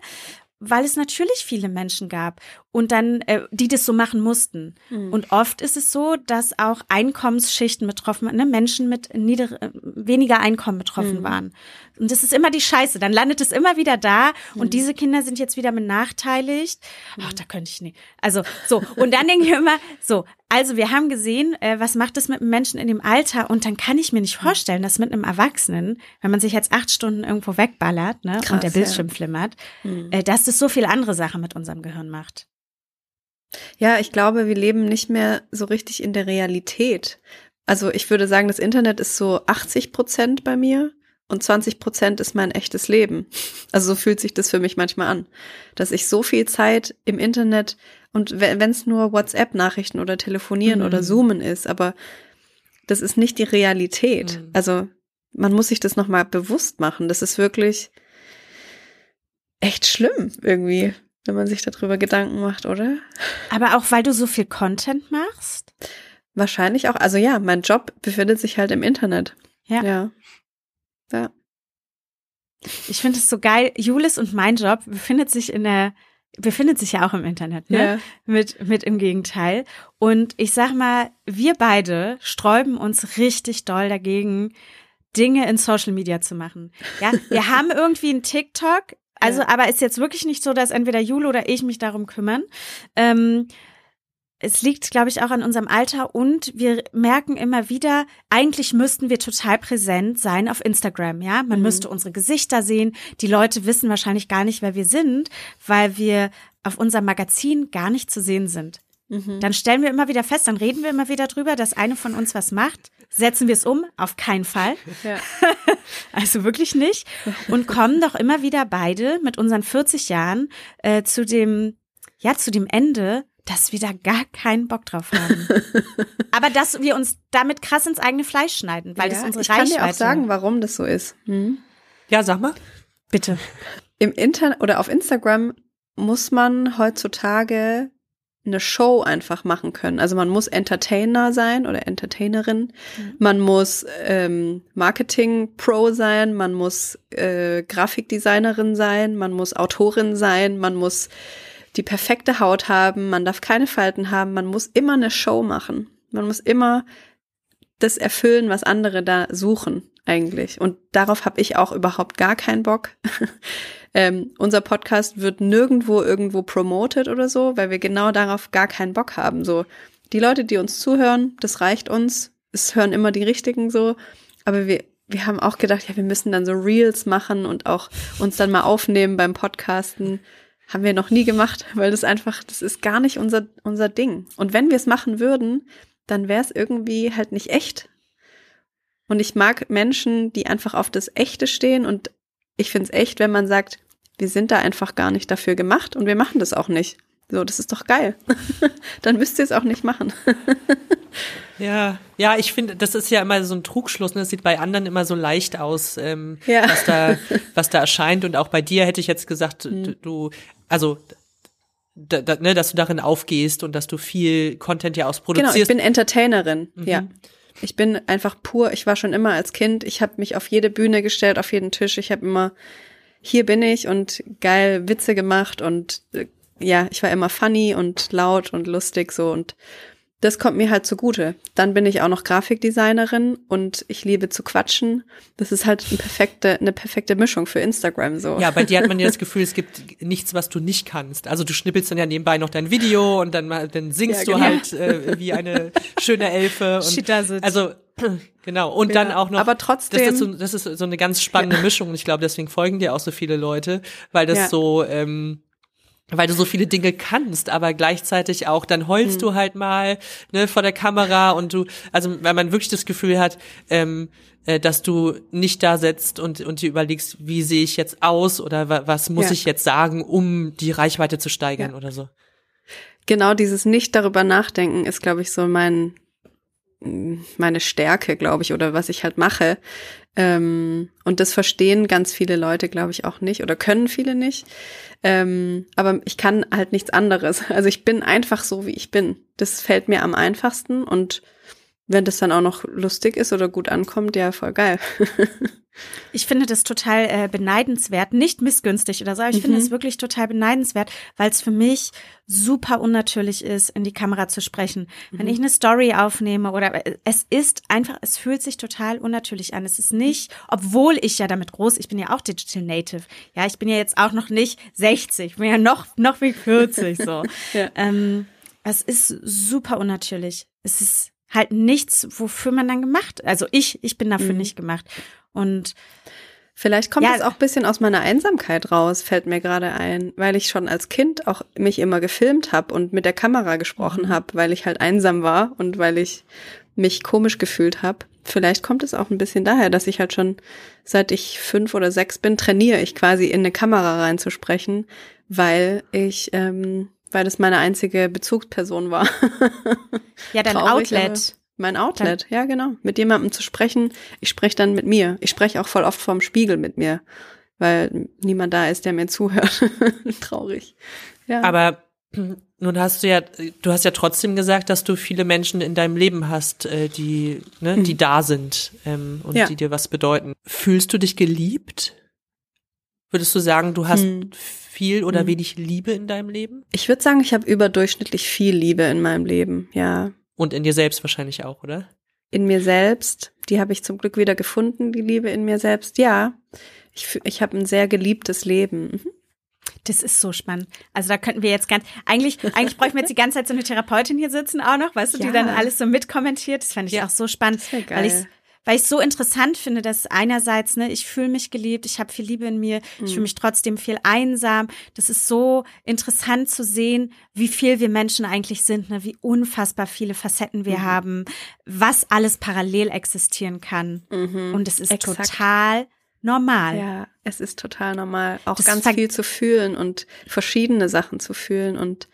weil es natürlich viele Menschen gab und dann, äh, die das so machen mussten. Und oft ist es so, dass auch Einkommensschichten betroffen waren, ne? Menschen mit nieder, äh, weniger Einkommen betroffen waren. Und das ist immer die Scheiße. Dann landet es immer wieder da und diese Kinder sind jetzt wieder benachteiligt. Ach, da könnte ich nicht. Also so. Und dann denke ich immer, so, also wir haben gesehen, äh, was macht das mit einem Menschen in dem Alter? Und dann kann ich mir nicht vorstellen, dass mit einem Erwachsenen, wenn man sich jetzt acht Stunden irgendwo wegballert ne, Krass, und der ja. Bildschirm flimmert, äh, dass das so viele andere Sachen mit unserem Gehirn macht. Ja, ich glaube, wir leben nicht mehr so richtig in der Realität. Also ich würde sagen, das Internet ist so 80 Prozent bei mir und 20 Prozent ist mein echtes Leben. Also so fühlt sich das für mich manchmal an, dass ich so viel Zeit im Internet und wenn es nur WhatsApp-Nachrichten oder Telefonieren Mhm. oder Zoomen ist, aber das ist nicht die Realität. Mhm. Also man muss sich das nochmal bewusst machen. Das ist wirklich echt schlimm irgendwie, wenn man sich darüber Gedanken macht, oder? Aber auch weil du so viel Content machst. Wahrscheinlich auch. Also ja, mein Job befindet sich halt im Internet. Ja. Ja. Ja. Ich finde es so geil. Julis und mein Job befindet sich in der befindet sich ja auch im Internet, ne? Ja. Mit, mit im Gegenteil. Und ich sag mal, wir beide sträuben uns richtig doll dagegen, Dinge in Social Media zu machen. Ja, wir [laughs] haben irgendwie einen TikTok, also, Ja. aber ist jetzt wirklich nicht so, dass entweder Jule oder ich mich darum kümmern. Ähm, es liegt, glaube ich, auch an unserem Alter und wir merken immer wieder, eigentlich müssten wir total präsent sein auf Instagram, ja? Man Mhm. müsste unsere Gesichter sehen. Die Leute wissen wahrscheinlich gar nicht, wer wir sind, weil wir auf unserem Magazin gar nicht zu sehen sind. Mhm. Dann stellen wir immer wieder fest, dann reden wir immer wieder drüber, dass eine von uns was macht. Setzen wir es um? Auf keinen Fall. Ja. [laughs] Also wirklich nicht. Und kommen doch immer wieder beide mit unseren 40 Jahren äh, zu dem, ja, zu dem Ende, dass wir da gar keinen Bock drauf haben. [laughs] Aber dass wir uns damit krass ins eigene Fleisch schneiden, weil das Ja, unsere ich kann Reichweite. dir auch sagen, warum das so ist. Hm? Ja, sag mal. Bitte. Im Internet oder auf Instagram muss man heutzutage eine Show einfach machen können. Also man muss Entertainer sein oder Entertainerin. Man muss ähm, Marketing-Pro sein. Man muss äh, Grafikdesignerin sein. Man muss Autorin sein. Man muss die perfekte Haut haben. Man darf keine Falten haben. Man muss immer eine Show machen. Man muss immer das erfüllen, was andere da suchen eigentlich. Und darauf habe ich auch überhaupt gar keinen Bock. [laughs] ähm, unser Podcast wird nirgendwo irgendwo promoted oder so, weil wir genau darauf gar keinen Bock haben. So die Leute, die uns zuhören, das reicht uns. Es hören immer die Richtigen so. Aber wir wir haben auch gedacht, ja, wir müssen dann so Reels machen und auch uns dann mal aufnehmen beim Podcasten. Haben wir noch nie gemacht, [laughs] weil das einfach, das ist gar nicht unser, unser Ding. Und wenn wir es machen würden, dann wäre es irgendwie halt nicht echt. Und ich mag Menschen, die einfach auf das Echte stehen. Und ich finde es echt, wenn man sagt, wir sind da einfach gar nicht dafür gemacht und wir machen das auch nicht. So, das ist doch geil. [laughs] dann müsst ihr es auch nicht machen. [laughs] Ja, ja, ich finde, das ist ja immer so ein Trugschluss. Ne? Das sieht bei anderen immer so leicht aus, ähm, Ja. was da, [laughs] was da erscheint. Und auch bei dir hätte ich jetzt gesagt, Mhm. du- also, da, da, ne, dass du darin aufgehst und dass du viel Content ja Genau, ausproduzierst. ich bin Entertainerin. Mhm. Ja. Ich bin einfach pur, ich war schon immer als Kind, ich habe mich auf jede Bühne gestellt, auf jeden Tisch. Ich habe immer, hier bin ich und geil Witze gemacht und äh, ja, ich war immer funny und laut und lustig so und das kommt mir halt zugute. Dann bin ich auch noch Grafikdesignerin und ich liebe zu quatschen. Das ist halt eine perfekte, eine perfekte Mischung für Instagram so. Ja, bei dir hat man ja das [laughs] Gefühl, es gibt nichts, was du nicht kannst. Also du schnippelst dann ja nebenbei noch dein Video und dann, dann singst Ja, du genau. halt äh, wie eine schöne Elfe. [laughs] Und, also [clears throat] genau. Und dann Ja, auch noch. aber trotzdem- Das ist, so, das ist so eine ganz spannende Mischung. Und ich glaube, deswegen folgen dir auch so viele Leute, weil das Ja. so. Ähm, weil du so viele Dinge kannst, aber gleichzeitig auch, dann heulst Hm. du halt mal ne, vor der Kamera und du, also weil man wirklich das Gefühl hat, ähm, äh, dass du nicht da sitzt und, und dir überlegst, wie sehe ich jetzt aus oder wa was muss Ja. ich jetzt sagen, um die Reichweite zu steigern Ja. oder so. Genau dieses nicht darüber nachdenken ist, glaube ich, so mein meine Stärke, glaube ich, oder was ich halt mache. Ähm, und das verstehen ganz viele Leute, glaube ich, auch nicht oder können viele nicht. Ähm, aber ich kann halt nichts anderes. Also ich bin einfach so, wie ich bin. Das fällt mir am einfachsten und wenn das dann auch noch lustig ist oder gut ankommt, ja, voll geil. [laughs] Ich finde das total äh, beneidenswert, nicht missgünstig oder so, aber ich finde Mhm. es wirklich total beneidenswert, weil es für mich super unnatürlich ist, in die Kamera zu sprechen. Wenn Mhm. ich eine Story aufnehme oder äh, es ist einfach, es fühlt sich total unnatürlich an. Es ist nicht, obwohl ich ja damit groß, ich bin ja auch Digital Native. Ja, ich bin ja jetzt auch noch nicht 60, ich bin ja noch, noch wie 40 so. [laughs] Ja. ähm, es ist super unnatürlich. Es ist halt nichts, wofür man dann gemacht. Also ich, ich bin dafür Mhm. nicht gemacht. Und Vielleicht kommt Ja. das auch ein bisschen aus meiner Einsamkeit raus, fällt mir gerade ein, weil ich schon als Kind auch mich immer gefilmt habe und mit der Kamera gesprochen Mhm. habe, weil ich halt einsam war und weil ich mich komisch gefühlt habe. Vielleicht kommt es auch ein bisschen daher, dass ich halt schon seit ich fünf oder sechs bin, trainiere ich quasi in eine Kamera reinzusprechen, weil ich, ähm, weil das meine einzige Bezugsperson war. [laughs] ja, dein Traurig, Outlet. Mein Outlet, ja genau. Mit jemandem zu sprechen. Ich spreche dann mit mir. Ich spreche auch voll oft vorm Spiegel mit mir, weil niemand da ist, der mir zuhört. [laughs] Traurig. Ja. Aber [clears throat] nun hast du ja, du hast ja trotzdem gesagt, dass du viele Menschen in deinem Leben hast, äh, die, ne, die da sind ähm, und Mhm. Ja. die dir was bedeuten. Fühlst du dich geliebt? Würdest du sagen, du hast Hm. Viel oder Hm. wenig Liebe in deinem Leben? Ich würde sagen, ich habe überdurchschnittlich viel Liebe in meinem Leben, ja. Und in dir selbst wahrscheinlich auch, oder? In mir selbst, die habe ich zum Glück wieder gefunden, die Liebe in mir selbst, ja. Ich, ich habe ein sehr geliebtes Leben. Mhm. Das ist so spannend. Also da könnten wir jetzt ganz, eigentlich, eigentlich bräuchten wir jetzt die ganze Zeit so eine Therapeutin hier sitzen auch noch, weißt du, die Ja. dann alles so mitkommentiert. Das fand ich Ja. auch so spannend, Das weil ich geil. Weil ich so interessant finde, dass einerseits, ne, ich fühle mich geliebt, ich habe viel Liebe in mir, ich Mhm. fühle mich trotzdem viel einsam. Das ist so interessant zu sehen, wie viel wir Menschen eigentlich sind, ne, wie unfassbar viele Facetten Mhm. wir haben, was alles parallel existieren kann. Und es ist Exakt. total normal. Ja, es ist total normal, auch Das ganz viel zu fühlen und verschiedene Sachen zu fühlen und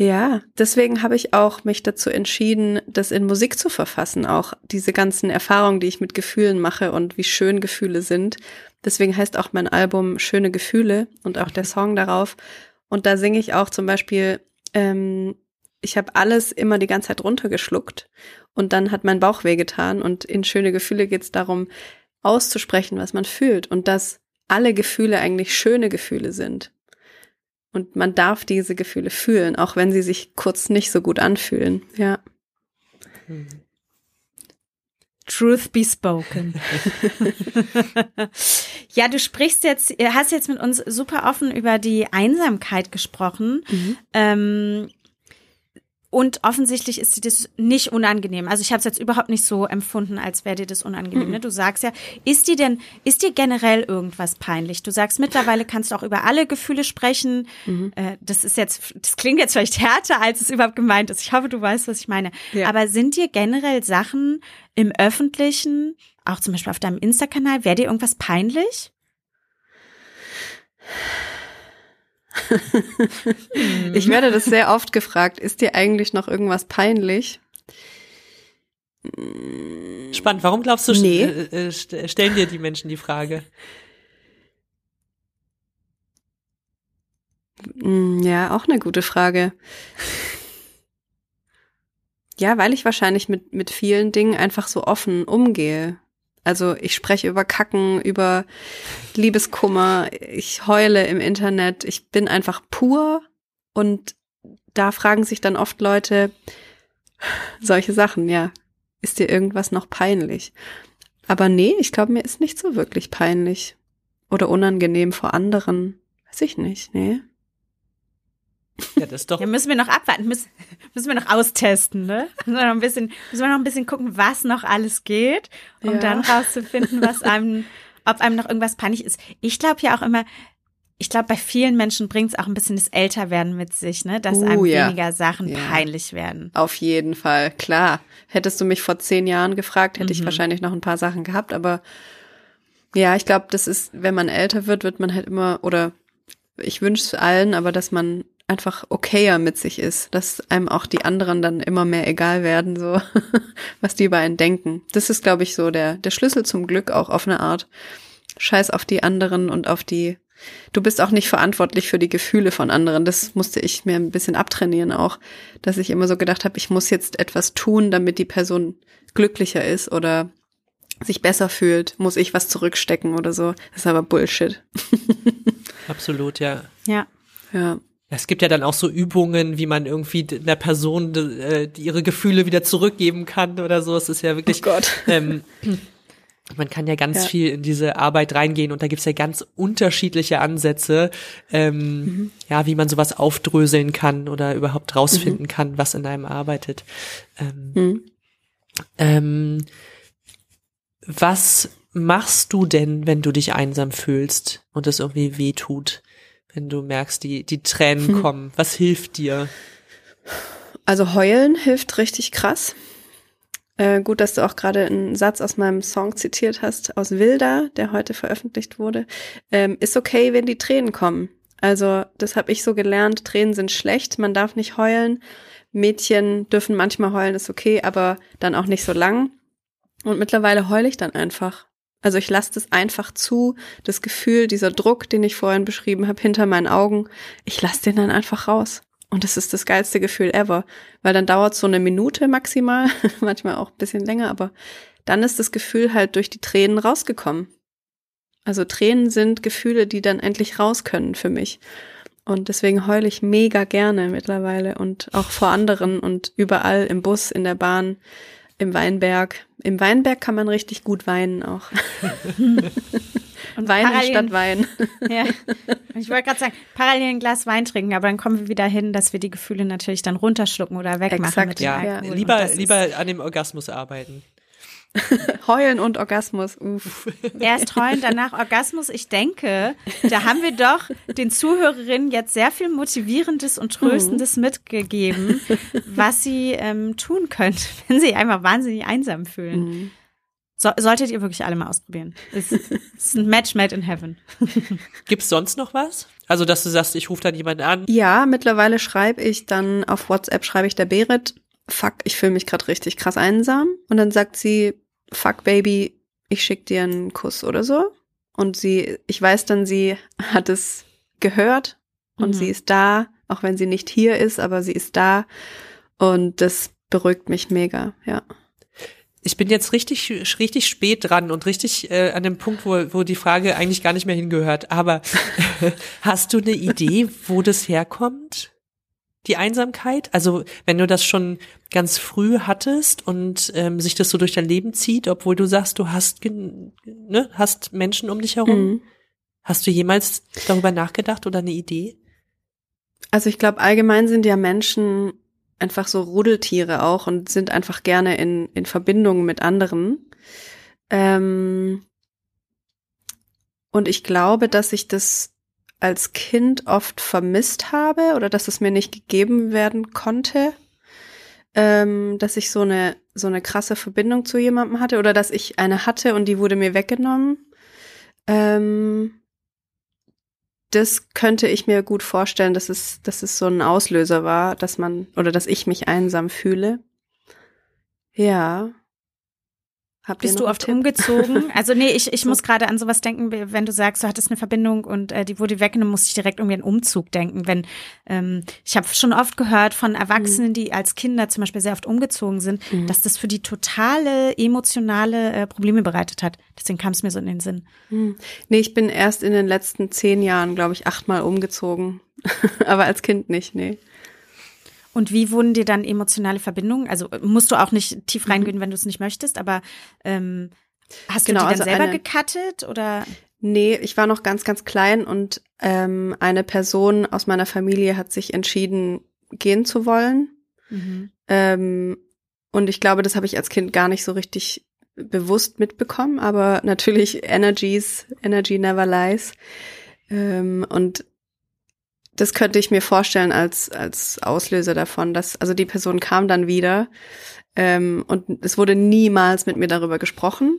ja, deswegen habe ich auch mich dazu entschieden, das in Musik zu verfassen, auch diese ganzen Erfahrungen, die ich mit Gefühlen mache und wie schön Gefühle sind. Deswegen heißt auch mein Album Schöne Gefühle und auch der Song darauf. Und da singe ich auch zum Beispiel, ähm, ich habe alles immer die ganze Zeit runtergeschluckt und dann hat mein Bauch wehgetan und in Schöne Gefühle geht es darum, auszusprechen, was man fühlt und dass alle Gefühle eigentlich schöne Gefühle sind. Und man darf diese Gefühle fühlen, auch wenn sie sich kurz nicht so gut anfühlen. Ja. Truth be spoken. [laughs] ja, du sprichst jetzt, hast jetzt mit uns super offen über die Einsamkeit gesprochen. Ähm, und offensichtlich ist dir das nicht unangenehm. Also ich habe es jetzt überhaupt nicht so empfunden, als wäre dir das unangenehm. Ne? Du sagst ja, ist dir denn, ist dir generell irgendwas peinlich? Du sagst, mittlerweile kannst du auch über alle Gefühle sprechen. Äh, das ist jetzt, das klingt jetzt vielleicht härter, als es überhaupt gemeint ist. Ich hoffe, du weißt, was ich meine. Ja. Aber sind dir generell Sachen im Öffentlichen, auch zum Beispiel auf deinem Insta-Kanal, wäre dir irgendwas peinlich? [laughs] Ich werde das sehr oft gefragt. Ist dir eigentlich noch irgendwas peinlich? Spannend. Warum glaubst du, Nee. äh, äh, st- stellen dir die Menschen die Frage? Mm, Ja, auch eine gute Frage. Ja, weil ich wahrscheinlich mit, mit vielen Dingen einfach so offen umgehe. Also ich spreche über Kacken, über Liebeskummer, ich heule im Internet, ich bin einfach pur und da fragen sich dann oft Leute solche Sachen, ja. Ist dir irgendwas noch peinlich? Aber nee, ich glaube, mir ist nicht so wirklich peinlich oder unangenehm vor anderen. Weiß ich nicht, nee. Ja, das doch. Ja, müssen wir noch abwarten, müssen, müssen wir noch austesten, ne? Müssen wir noch ein bisschen, müssen wir noch ein bisschen gucken, was noch alles geht, um Ja. dann rauszufinden, was einem, ob einem noch irgendwas peinlich ist. Ich glaube ja auch immer, ich glaube, bei vielen Menschen bringt es auch ein bisschen das Älterwerden mit sich, ne? Dass Uh, einem ja. weniger Sachen Ja. peinlich werden. Auf jeden Fall, klar. Hättest du mich vor zehn Jahren gefragt, hätte ich Mhm. wahrscheinlich noch ein paar Sachen gehabt, aber ja, ich glaube, das ist, wenn man älter wird, wird man halt immer, oder ich wünsche es allen, aber dass man einfach okayer mit sich ist, dass einem auch die anderen dann immer mehr egal werden, so, [laughs] was die über einen denken. Das ist, glaube ich, so der, der Schlüssel zum Glück auch auf eine Art. Scheiß auf die anderen und auf die, du bist auch nicht verantwortlich für die Gefühle von anderen. Das musste ich mir ein bisschen abtrainieren auch, dass ich immer so gedacht habe, ich muss jetzt etwas tun, damit die Person glücklicher ist oder sich besser fühlt, muss ich was zurückstecken oder so. Das ist aber Bullshit. [laughs] Absolut, ja. Ja. Ja. Es gibt ja dann auch so Übungen, wie man irgendwie einer Person äh, die ihre Gefühle wieder zurückgeben kann oder so. Es ist ja wirklich. Oh Gott. [laughs] Ähm, man kann ja ganz Ja. viel in diese Arbeit reingehen und da gibt's ja ganz unterschiedliche Ansätze, ähm, Mhm. ja, wie man sowas aufdröseln kann oder überhaupt rausfinden kann, was in einem arbeitet. Ähm, Hm. ähm, was machst du denn, wenn du dich einsam fühlst und es irgendwie weh tut? Wenn du merkst, die, die Tränen Hm. kommen, was hilft dir? Also heulen hilft richtig krass. Äh, gut, dass du auch gerade einen Satz aus meinem Song zitiert hast, aus Wilda, der heute veröffentlicht wurde. Ähm, ist okay, wenn die Tränen kommen. Also das habe ich so gelernt, Tränen sind schlecht, man darf nicht heulen. Mädchen dürfen manchmal heulen, ist okay, aber dann auch nicht so lang. Und mittlerweile heule ich dann einfach. Also ich lasse das einfach zu, das Gefühl, dieser Druck, den ich vorhin beschrieben habe, hinter meinen Augen, ich lasse den dann einfach raus. Und das ist das geilste Gefühl ever, weil dann dauert so eine Minute maximal, [laughs] manchmal auch ein bisschen länger, aber dann ist das Gefühl halt durch die Tränen rausgekommen. Also Tränen sind Gefühle, die dann endlich raus können für mich. Und deswegen heule ich mega gerne mittlerweile und auch vor anderen und überall im Bus, in der Bahn, im Weinberg. Im Weinberg kann man richtig gut weinen auch. [laughs] Und Weinen statt Wein. [laughs] Ja. Ich wollte gerade sagen, parallel ein Glas Wein trinken, aber dann kommen wir wieder hin, dass wir die Gefühle natürlich dann runterschlucken oder wegmachen Exakt, mit dem Ja, Ja. Lieber, lieber an dem Orgasmus arbeiten. [laughs] Heulen und Orgasmus. Uff. [laughs] Erst heulen, danach Orgasmus. Ich denke, da haben wir doch den Zuhörerinnen jetzt sehr viel Motivierendes und Tröstendes mitgegeben, was sie ähm, tun können, [laughs] wenn sie einmal wahnsinnig einsam fühlen. Mhm. So, solltet ihr wirklich alle mal ausprobieren. Es ist, es ist ein Match made in heaven. Gibt's sonst noch was? Also, dass du sagst, ich rufe dann jemanden an. Ja, mittlerweile schreibe ich dann auf WhatsApp, schreibe ich der Berit, fuck, ich fühle mich gerade richtig krass einsam. Und dann sagt sie, fuck Baby, ich schick dir einen Kuss oder so. Und sie, ich weiß dann, sie hat es gehört und Mhm. sie ist da, auch wenn sie nicht hier ist, aber sie ist da. Und das beruhigt mich mega, ja. Ich bin jetzt richtig, richtig spät dran und richtig äh, an dem Punkt, wo, wo die Frage eigentlich gar nicht mehr hingehört. Aber [laughs] hast du eine Idee, wo das herkommt? Die Einsamkeit? Also wenn du das schon ganz früh hattest und ähm, sich das so durch dein Leben zieht, obwohl du sagst, du hast, ne, hast Menschen um dich herum. Mhm. Hast du jemals darüber nachgedacht oder eine Idee? Also ich glaube, allgemein sind ja Menschen einfach so Rudeltiere auch und sind einfach gerne in, in Verbindung mit anderen. Ähm und ich glaube, dass ich das als Kind oft vermisst habe oder dass es mir nicht gegeben werden konnte, ähm, dass ich so eine so eine krasse Verbindung zu jemandem hatte oder dass ich eine hatte und die wurde mir weggenommen. Ähm, das könnte ich mir gut vorstellen, dass es, dass es so ein Auslöser war, dass man oder dass ich mich einsam fühle. Ja. Habt Bist du oft Tipp? umgezogen? [laughs] Also nee, ich, ich So. muss gerade an sowas denken, wenn du sagst, du hattest eine Verbindung und äh, die wurde weggenommen, muss ich direkt irgendwie an Umzug denken. Wenn ähm, ich habe schon oft gehört von Erwachsenen, die als Kinder zum Beispiel sehr oft umgezogen sind, Mhm. dass das für die totale emotionale äh, Probleme bereitet hat. Deswegen kam es mir so in den Sinn. Hm. Nee, ich bin erst in den letzten zehn Jahren, glaube ich, achtmal umgezogen. [laughs] Aber als Kind nicht, nee. Und wie wurden dir dann emotionale Verbindungen? Also äh, musst du auch nicht Mhm. tief reingehen, wenn du es nicht möchtest, aber ähm, hast Genau, du die dann also selber eine- gecuttet oder? Nee, ich war noch ganz, ganz klein und ähm, eine Person aus meiner Familie hat sich entschieden, gehen zu wollen. Mhm. Ähm, und ich glaube, das habe ich als Kind gar nicht so richtig bewusst mitbekommen, aber natürlich Energies, Energy never lies. Ähm, und das könnte ich mir vorstellen als, als Auslöser davon, dass, also die Person kam dann wieder ähm, und es wurde niemals mit mir darüber gesprochen.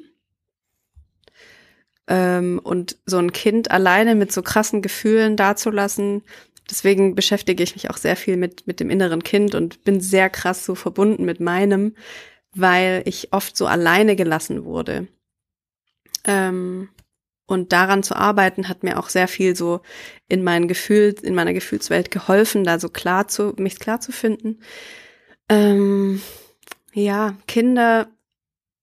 Ähm, und so ein Kind alleine mit so krassen Gefühlen dazulassen, deswegen beschäftige ich mich auch sehr viel mit, mit dem inneren Kind und bin sehr krass so verbunden mit meinem, weil ich oft so alleine gelassen wurde. Ähm, und daran zu arbeiten hat mir auch sehr viel so in mein Gefühl, in meiner Gefühlswelt geholfen, da so klar zu, mich klar zu finden. Ähm, ja, Kinder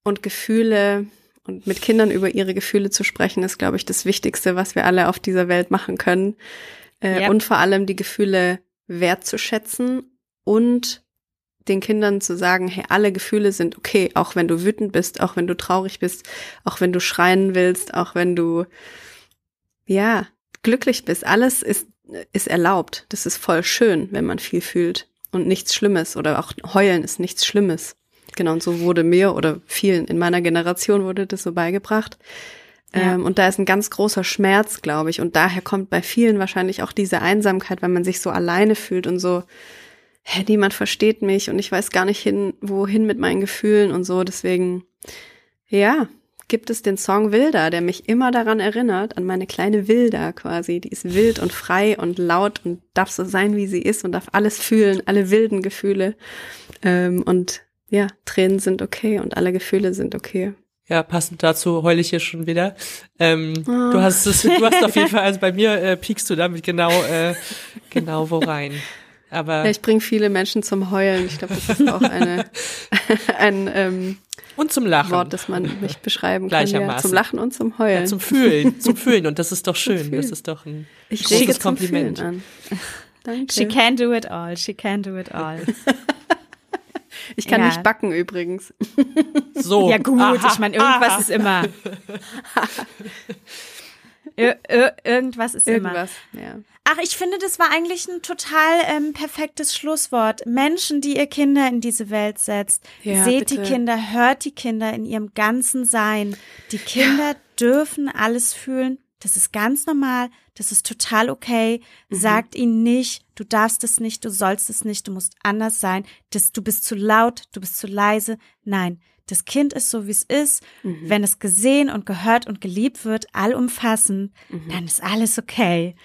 und Gefühle und mit Kindern über ihre Gefühle zu sprechen, ist, glaube ich, das Wichtigste, was wir alle auf dieser Welt machen können. Äh, Ja. Und vor allem die Gefühle wertzuschätzen und den Kindern zu sagen, hey, alle Gefühle sind okay, auch wenn du wütend bist, auch wenn du traurig bist, auch wenn du schreien willst, auch wenn du, ja, glücklich bist. Alles ist, ist erlaubt. Das ist voll schön, wenn man viel fühlt und nichts Schlimmes oder auch heulen ist nichts Schlimmes. Genau, und so wurde mir oder vielen in meiner Generation wurde das so beigebracht. Ja. Ähm, und da ist ein ganz großer Schmerz, glaube ich. Und daher kommt bei vielen wahrscheinlich auch diese Einsamkeit, weil man sich so alleine fühlt und so, hä, niemand versteht mich und ich weiß gar nicht hin, wohin mit meinen Gefühlen und so. Deswegen, ja, gibt es den Song Wilda, der mich immer daran erinnert, an meine kleine Wilda quasi. Die ist wild und frei und laut und darf so sein, wie sie ist und darf alles fühlen, alle wilden Gefühle. Ähm, und ja, Tränen sind okay und alle Gefühle sind okay. Ja, passend dazu heule ich hier schon wieder. Ähm, Ah. Du hast es, du hast auf jeden Fall, also bei mir äh, piekst du damit genau, äh, genau wo rein. [laughs] Aber Ja, ich bringe viele Menschen zum Heulen. Ich glaube, das ist auch eine, [laughs] ein ähm, und zum Lachen. Wort, das man mich beschreiben kann. Ja, Gleichermaßen. zum Lachen und zum Heulen. ja, zum Fühlen, zum Fühlen. Und das ist doch schön. Das ist doch ein ich großes Kompliment. Fühlen an. [laughs] Danke. She can do it all. She can do it all. [laughs] ich kann Ja. nicht backen übrigens. So. Ja gut, Aha, ich meine, irgendwas aha. ist immer. Ir ir irgendwas ist immer. Irgendwas. Ja. Ach, ich finde, das war eigentlich ein total ähm, perfektes Schlusswort. Menschen, die ihr Kinder in diese Welt setzt. Ja, Seht bitte. die Kinder, hört die Kinder in ihrem ganzen Sein. Die Kinder dürfen alles fühlen. Das ist ganz normal. Das ist total okay. Mhm. Sagt ihnen nicht, du darfst es nicht, du sollst es nicht, du musst anders sein. Das, du bist zu laut, du bist zu leise. Nein, das Kind ist so, wie es ist. Mhm. Wenn es gesehen und gehört und geliebt wird, allumfassend, Mhm. dann ist alles okay.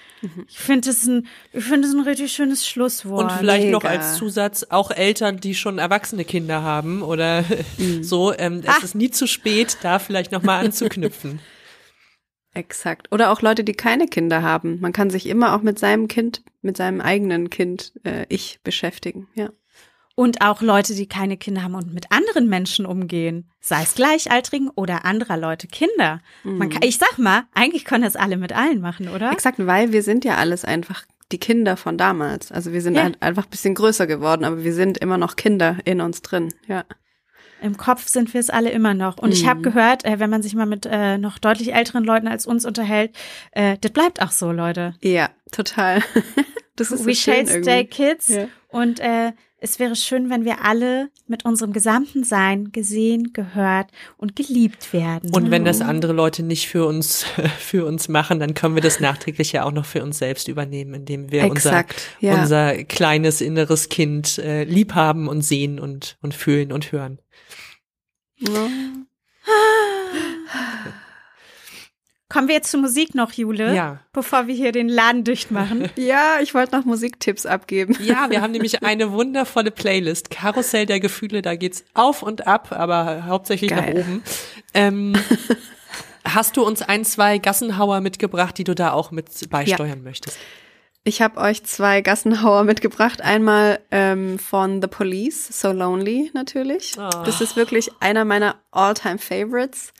Ich finde es ein, ich finde es ein richtig schönes Schlusswort. Und vielleicht noch mega. als Zusatz, auch Eltern, die schon erwachsene Kinder haben oder Mhm. [laughs] so, ähm, Ah. es ist nie zu spät, da vielleicht nochmal anzuknüpfen. [laughs] Exakt. Oder auch Leute, die keine Kinder haben. Man kann sich immer auch mit seinem Kind, mit seinem eigenen Kind, äh, ich beschäftigen. Ja. Und auch Leute, die keine Kinder haben und mit anderen Menschen umgehen. Sei es Gleichaltrigen oder anderer Leute Kinder. Man kann, ich sag mal, eigentlich können das alle mit allen machen, oder? Exakt, weil wir sind ja alles einfach die Kinder von damals. Also wir sind Ja. halt einfach ein bisschen größer geworden, aber wir sind immer noch Kinder in uns drin. Ja. Im Kopf sind wir es alle immer noch. Und ich habe gehört, äh, wenn man sich mal mit äh, noch deutlich älteren Leuten als uns unterhält, äh, das bleibt auch so, Leute. Ja, total. [laughs] Das ist so We shall stay irgendwie. kids. Ja. Und äh, es wäre schön, wenn wir alle mit unserem gesamten Sein gesehen, gehört und geliebt werden. Und wenn das andere Leute nicht für uns, [laughs] für uns machen, dann können wir das nachträglich ja auch noch für uns selbst übernehmen, indem wir Exakt, unser, ja. unser kleines inneres Kind äh, lieb haben und sehen und, und fühlen und hören. Ja. [laughs] Kommen wir jetzt zur Musik noch, Jule? Ja. Bevor wir hier den Laden dicht machen. [laughs] Ja, ich wollte noch Musiktipps abgeben. Ja, wir haben nämlich eine wundervolle Playlist. Karussell der Gefühle, da geht's auf und ab, aber hauptsächlich Geil. nach oben. Ähm, [laughs] hast du uns ein, zwei Gassenhauer mitgebracht, die du da auch mit beisteuern möchtest? Ich habe euch zwei Gassenhauer mitgebracht. Einmal ähm, von The Police, So Lonely natürlich. Oh. Das ist wirklich einer meiner All-Time Favorites.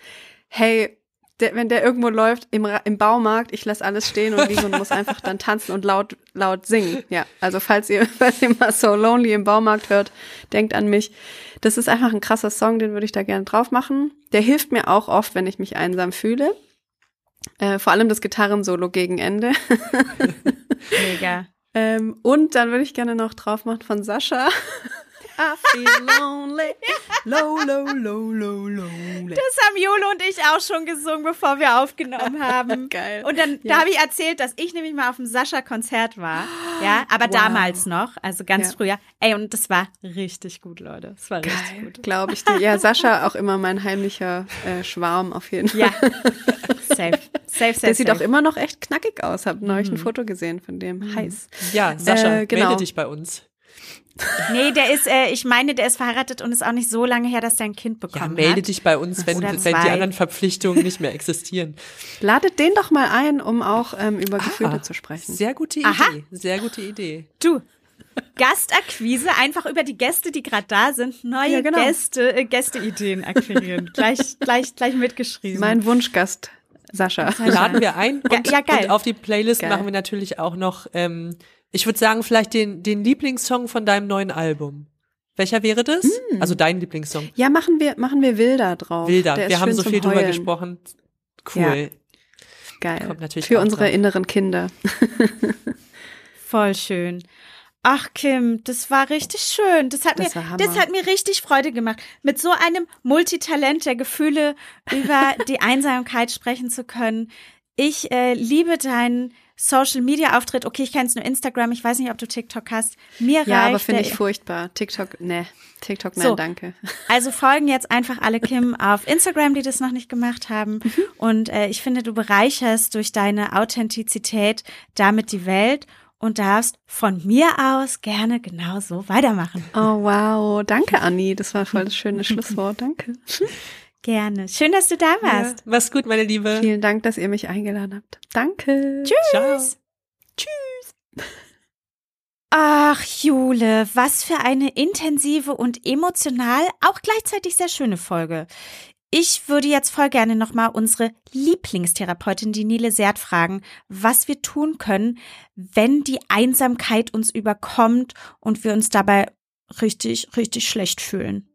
Hey, der, wenn der irgendwo läuft im, im Baumarkt, ich lasse alles stehen und liegen und muss einfach dann [laughs] tanzen und laut laut singen. Ja, also falls ihr, [laughs] falls ihr mal So Lonely im Baumarkt hört, denkt an mich. Das ist einfach ein krasser Song, den würde ich da gerne drauf machen. Der hilft mir auch oft, wenn ich mich einsam fühle. Äh, vor allem das Gitarrensolo gegen Ende. [laughs] Mega. Ähm, und dann würde ich gerne noch drauf machen von Sascha. I feel lonely. Low, low, low, low, lonely. Das haben Jule und ich auch schon gesungen, bevor wir aufgenommen haben. [laughs] Geil. Und dann Ja. da habe ich erzählt, dass ich nämlich mal auf dem Sascha-Konzert war. Ja, aber Wow. damals noch, also ganz Ja. früher. Ey, und das war richtig gut, Leute. Das war richtig Geil, gut. glaube ich dir. Ja, Sascha auch immer mein heimlicher äh, Schwarm auf jeden Fall. Ja. safe. Safe, safe. Der sieht safe. auch immer noch echt knackig aus. Hab neulich ein Foto gesehen von dem. Heiß. Ja, Sascha, Äh, genau. melde dich bei uns. Nee, der ist, äh, ich meine, der ist verheiratet und ist auch nicht so lange her, dass der ein Kind Ja, bekommen melde hat. dich bei uns, wenn, wenn die anderen Verpflichtungen nicht mehr existieren. [laughs] Ladet den doch mal ein, um auch ähm, über Gefühle Ah, zu sprechen. Sehr gute Aha. Idee. Sehr gute Idee. Du, Gastakquise, einfach über die Gäste, die gerade da sind, neue Ja, genau. Gäste, äh, Gästeideen akquirieren. [laughs] gleich, gleich, gleich mitgeschrieben. Mein Wunschgast, Sascha. Laden wir ein Ja, und, ja, geil. und auf die Playlist Geil. machen wir natürlich auch noch, ähm, ich würde sagen, vielleicht den, den Lieblingssong von deinem neuen Album. Welcher wäre das? Hm. Also dein Lieblingssong. Ja, machen wir, machen wir Wilder drauf. Wilder. Der Wir haben so viel drüber gesprochen. Cool. Geil. Kommt natürlich Für unsere drauf. inneren Kinder. [laughs] Voll schön. Ach, Kim, das war richtig schön. Das hat, Das mir, das hat mir richtig Freude gemacht, mit so einem Multitalent der Gefühle über [laughs] die Einsamkeit sprechen zu können. Ich äh, liebe deinen Social Media Auftritt. Okay, ich kenne es nur Instagram. Ich weiß nicht, ob du TikTok hast. Mir Ja, reicht aber finde ich furchtbar. TikTok, ne. TikTok, nein, So. danke. Also [laughs] folgen jetzt einfach alle Kim auf Instagram, die das noch nicht gemacht haben. Mhm. Und äh, ich finde, du bereicherst durch deine Authentizität damit die Welt und darfst von mir aus gerne genauso weitermachen. Oh, wow. Danke, Anni. Das war voll das schöne [laughs] Schlusswort. Danke. [laughs] Gerne. Schön, dass du da Ja. warst. Mach's gut, meine Liebe. Vielen Dank, dass ihr mich eingeladen habt. Danke. Tschüss. Ciao. Tschüss. Ach, Jule, was für eine intensive und emotional auch gleichzeitig sehr schöne Folge. Ich würde jetzt voll gerne nochmal unsere Lieblingstherapeutin, die Nele Sert, fragen, was wir tun können, wenn die Einsamkeit uns überkommt und wir uns dabei richtig, richtig schlecht fühlen.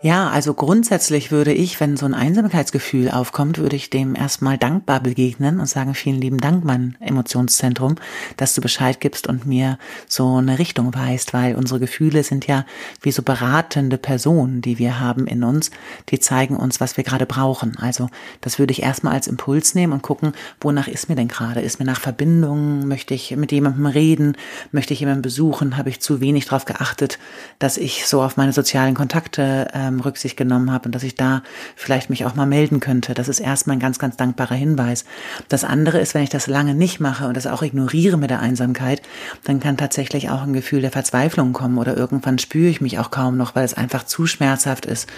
Ja, also grundsätzlich würde ich, wenn so ein Einsamkeitsgefühl aufkommt, würde ich dem erstmal dankbar begegnen und sagen, vielen lieben Dank, mein Emotionszentrum, dass du Bescheid gibst und mir so eine Richtung weist, weil unsere Gefühle sind ja wie so beratende Personen, die wir haben in uns, die zeigen uns, was wir gerade brauchen. Also das würde ich erstmal als Impuls nehmen und gucken, wonach ist mir denn gerade? Ist mir nach Verbindung? Möchte ich mit jemandem reden? Möchte ich jemanden besuchen? Habe ich zu wenig darauf geachtet, dass ich so auf meine sozialen Kontakte äh, ähm, Rücksicht genommen habe und dass ich da vielleicht mich auch mal melden könnte. Das ist erstmal ein ganz, ganz dankbarer Hinweis. Das andere ist, wenn ich das lange nicht mache und das auch ignoriere mit der Einsamkeit, dann kann tatsächlich auch ein Gefühl der Verzweiflung kommen oder irgendwann spüre ich mich auch kaum noch, weil es einfach zu schmerzhaft ist,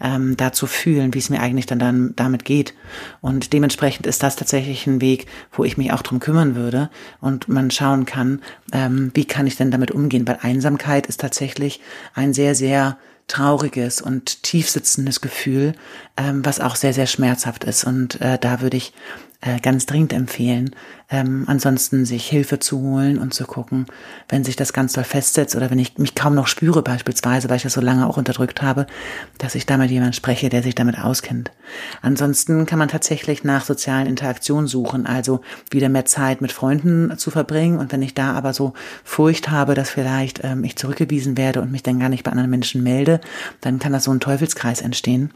ähm, da zu fühlen, wie es mir eigentlich dann, dann damit geht. Und dementsprechend ist das tatsächlich ein Weg, wo ich mich auch drum kümmern würde und man schauen kann, ähm, wie kann ich denn damit umgehen, weil Einsamkeit ist tatsächlich ein sehr, sehr trauriges und tiefsitzendes Gefühl, ähm, was auch sehr, sehr schmerzhaft ist. Und äh, da würde ich äh, ganz dringend empfehlen. Ähm, ansonsten sich Hilfe zu holen und zu gucken, wenn sich das ganz doll festsetzt oder wenn ich mich kaum noch spüre beispielsweise, weil ich das so lange auch unterdrückt habe, dass ich da mit jemandem spreche, der sich damit auskennt. Ansonsten kann man tatsächlich nach sozialen Interaktionen suchen, also wieder mehr Zeit mit Freunden zu verbringen. Und wenn ich da aber so Furcht habe, dass vielleicht ähm, ich zurückgewiesen werde und mich dann gar nicht bei anderen Menschen melde, dann kann das so ein Teufelskreis entstehen.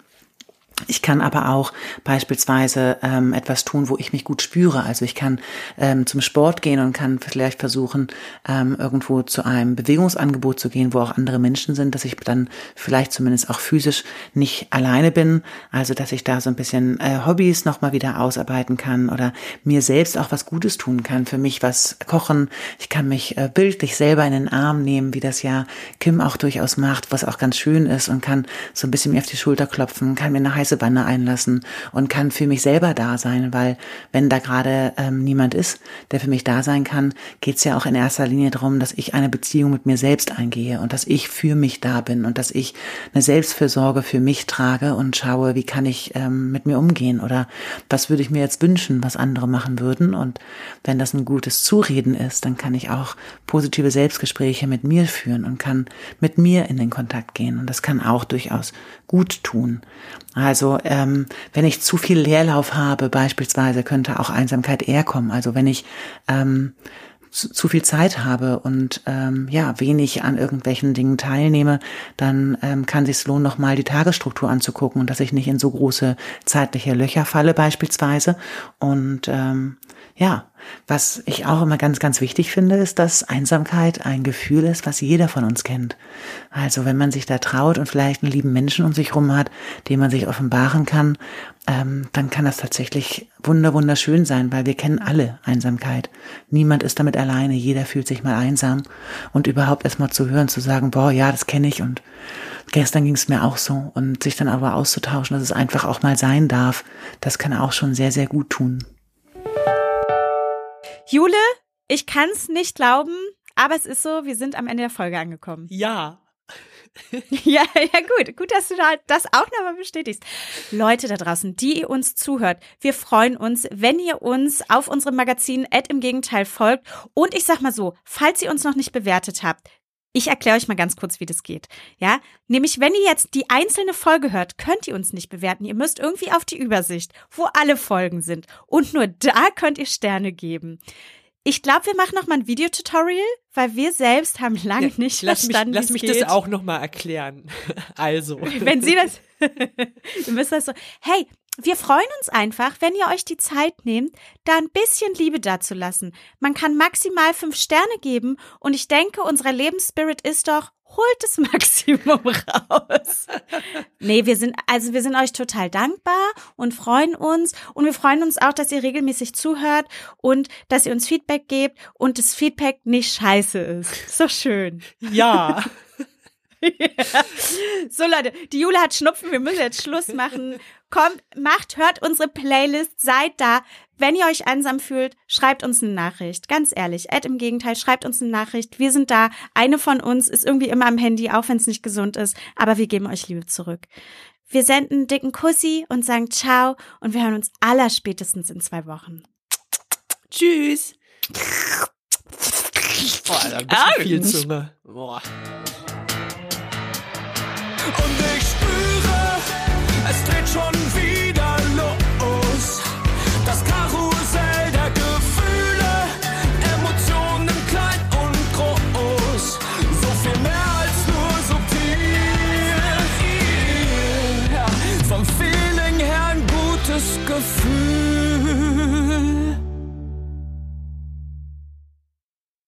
Ich kann aber auch beispielsweise ähm, etwas tun, wo ich mich gut spüre. Also ich kann ähm, zum Sport gehen und kann vielleicht versuchen, ähm, irgendwo zu einem Bewegungsangebot zu gehen, wo auch andere Menschen sind, dass ich dann vielleicht zumindest auch physisch nicht alleine bin. Also dass ich da so ein bisschen äh, Hobbys nochmal wieder ausarbeiten kann oder mir selbst auch was Gutes tun kann. Für mich was kochen. Ich kann mich äh, bildlich selber in den Arm nehmen, wie das ja Kim auch durchaus macht, was auch ganz schön ist und kann so ein bisschen mir auf die Schulter klopfen, kann mir eine heiße Wanne einlassen und kann für mich selber da sein, weil wenn da gerade ähm, niemand ist, der für mich da sein kann, geht es ja auch in erster Linie darum, dass ich eine Beziehung mit mir selbst eingehe und dass ich für mich da bin und dass ich eine Selbstfürsorge für mich trage und schaue, wie kann ich ähm, mit mir umgehen oder was würde ich mir jetzt wünschen, was andere machen würden. Und wenn das ein gutes Zureden ist, dann kann ich auch positive Selbstgespräche mit mir führen und kann mit mir in den Kontakt gehen. Und das kann auch durchaus gut tun. Also ähm, wenn ich zu viel Leerlauf habe, beispielsweise, könnte auch Einsamkeit eher kommen. Also wenn ich ähm, zu, zu viel Zeit habe und ähm, ja wenig an irgendwelchen Dingen teilnehme, dann ähm, kann sich lohnen, nochmal die Tagesstruktur anzugucken und dass ich nicht in so große zeitliche Löcher falle beispielsweise. Und ähm, ja, was ich auch immer ganz, ganz wichtig finde, ist, dass Einsamkeit ein Gefühl ist, was jeder von uns kennt. Also wenn man sich da traut und vielleicht einen lieben Menschen um sich rum hat, dem man sich offenbaren kann, ähm, dann kann das tatsächlich wunder, wunderschön sein, weil wir kennen alle Einsamkeit. Niemand ist damit alleine, jeder fühlt sich mal einsam. Und überhaupt erstmal zu hören, zu sagen, boah, ja, das kenne ich und gestern ging es mir auch so. Und sich dann aber auszutauschen, dass es einfach auch mal sein darf, das kann auch schon sehr, sehr gut tun. Jule, ich kann es nicht glauben, aber es ist so, wir sind am Ende der Folge angekommen. Ja. [laughs] ja, ja, gut. Gut, dass du da das auch nochmal bestätigst. Leute da draußen, die ihr uns zuhört, wir freuen uns, wenn ihr uns auf unserem Magazin Ad im Gegenteil folgt. Und ich sag mal so, falls ihr uns noch nicht bewertet habt, ich erkläre euch mal ganz kurz, wie das geht. Ja, nämlich wenn ihr jetzt die einzelne Folge hört, könnt ihr uns nicht bewerten. Ihr müsst irgendwie auf die Übersicht, wo alle Folgen sind. Und nur da könnt ihr Sterne geben. Ich glaube, wir machen noch mal ein Videotutorial, weil wir selbst haben lange ja, nicht lass verstanden, mich, Lass mich geht. das auch noch mal erklären. [laughs] Also, wenn Sie das, [laughs] ihr müsst das so. Hey, wir freuen uns einfach, wenn ihr euch die Zeit nehmt, da ein bisschen Liebe dazulassen. Man kann maximal fünf Sterne geben und ich denke, unser Lebensspirit ist doch, holt das [laughs] Maximum raus. nee, wir sind, also wir sind euch total dankbar und freuen uns und wir freuen uns auch, dass ihr regelmäßig zuhört und dass ihr uns Feedback gebt und das Feedback nicht scheiße ist. So schön. Ja. [laughs] So Leute, die Jule hat Schnupfen, wir müssen jetzt Schluss machen. Kommt, macht, hört unsere Playlist, seid da. Wenn ihr euch einsam fühlt, schreibt uns eine Nachricht. Ganz ehrlich, Ed im Gegenteil, schreibt uns eine Nachricht. Wir sind da. Eine von uns ist irgendwie immer am Handy, auch wenn es nicht gesund ist. Aber wir geben euch Liebe zurück. Wir senden einen dicken Kussi und sagen Ciao und wir hören uns aller spätestens in zwei Wochen. Tschüss. Boah, da ein bisschen viel Zunge. Boah. es dreht schon wieder.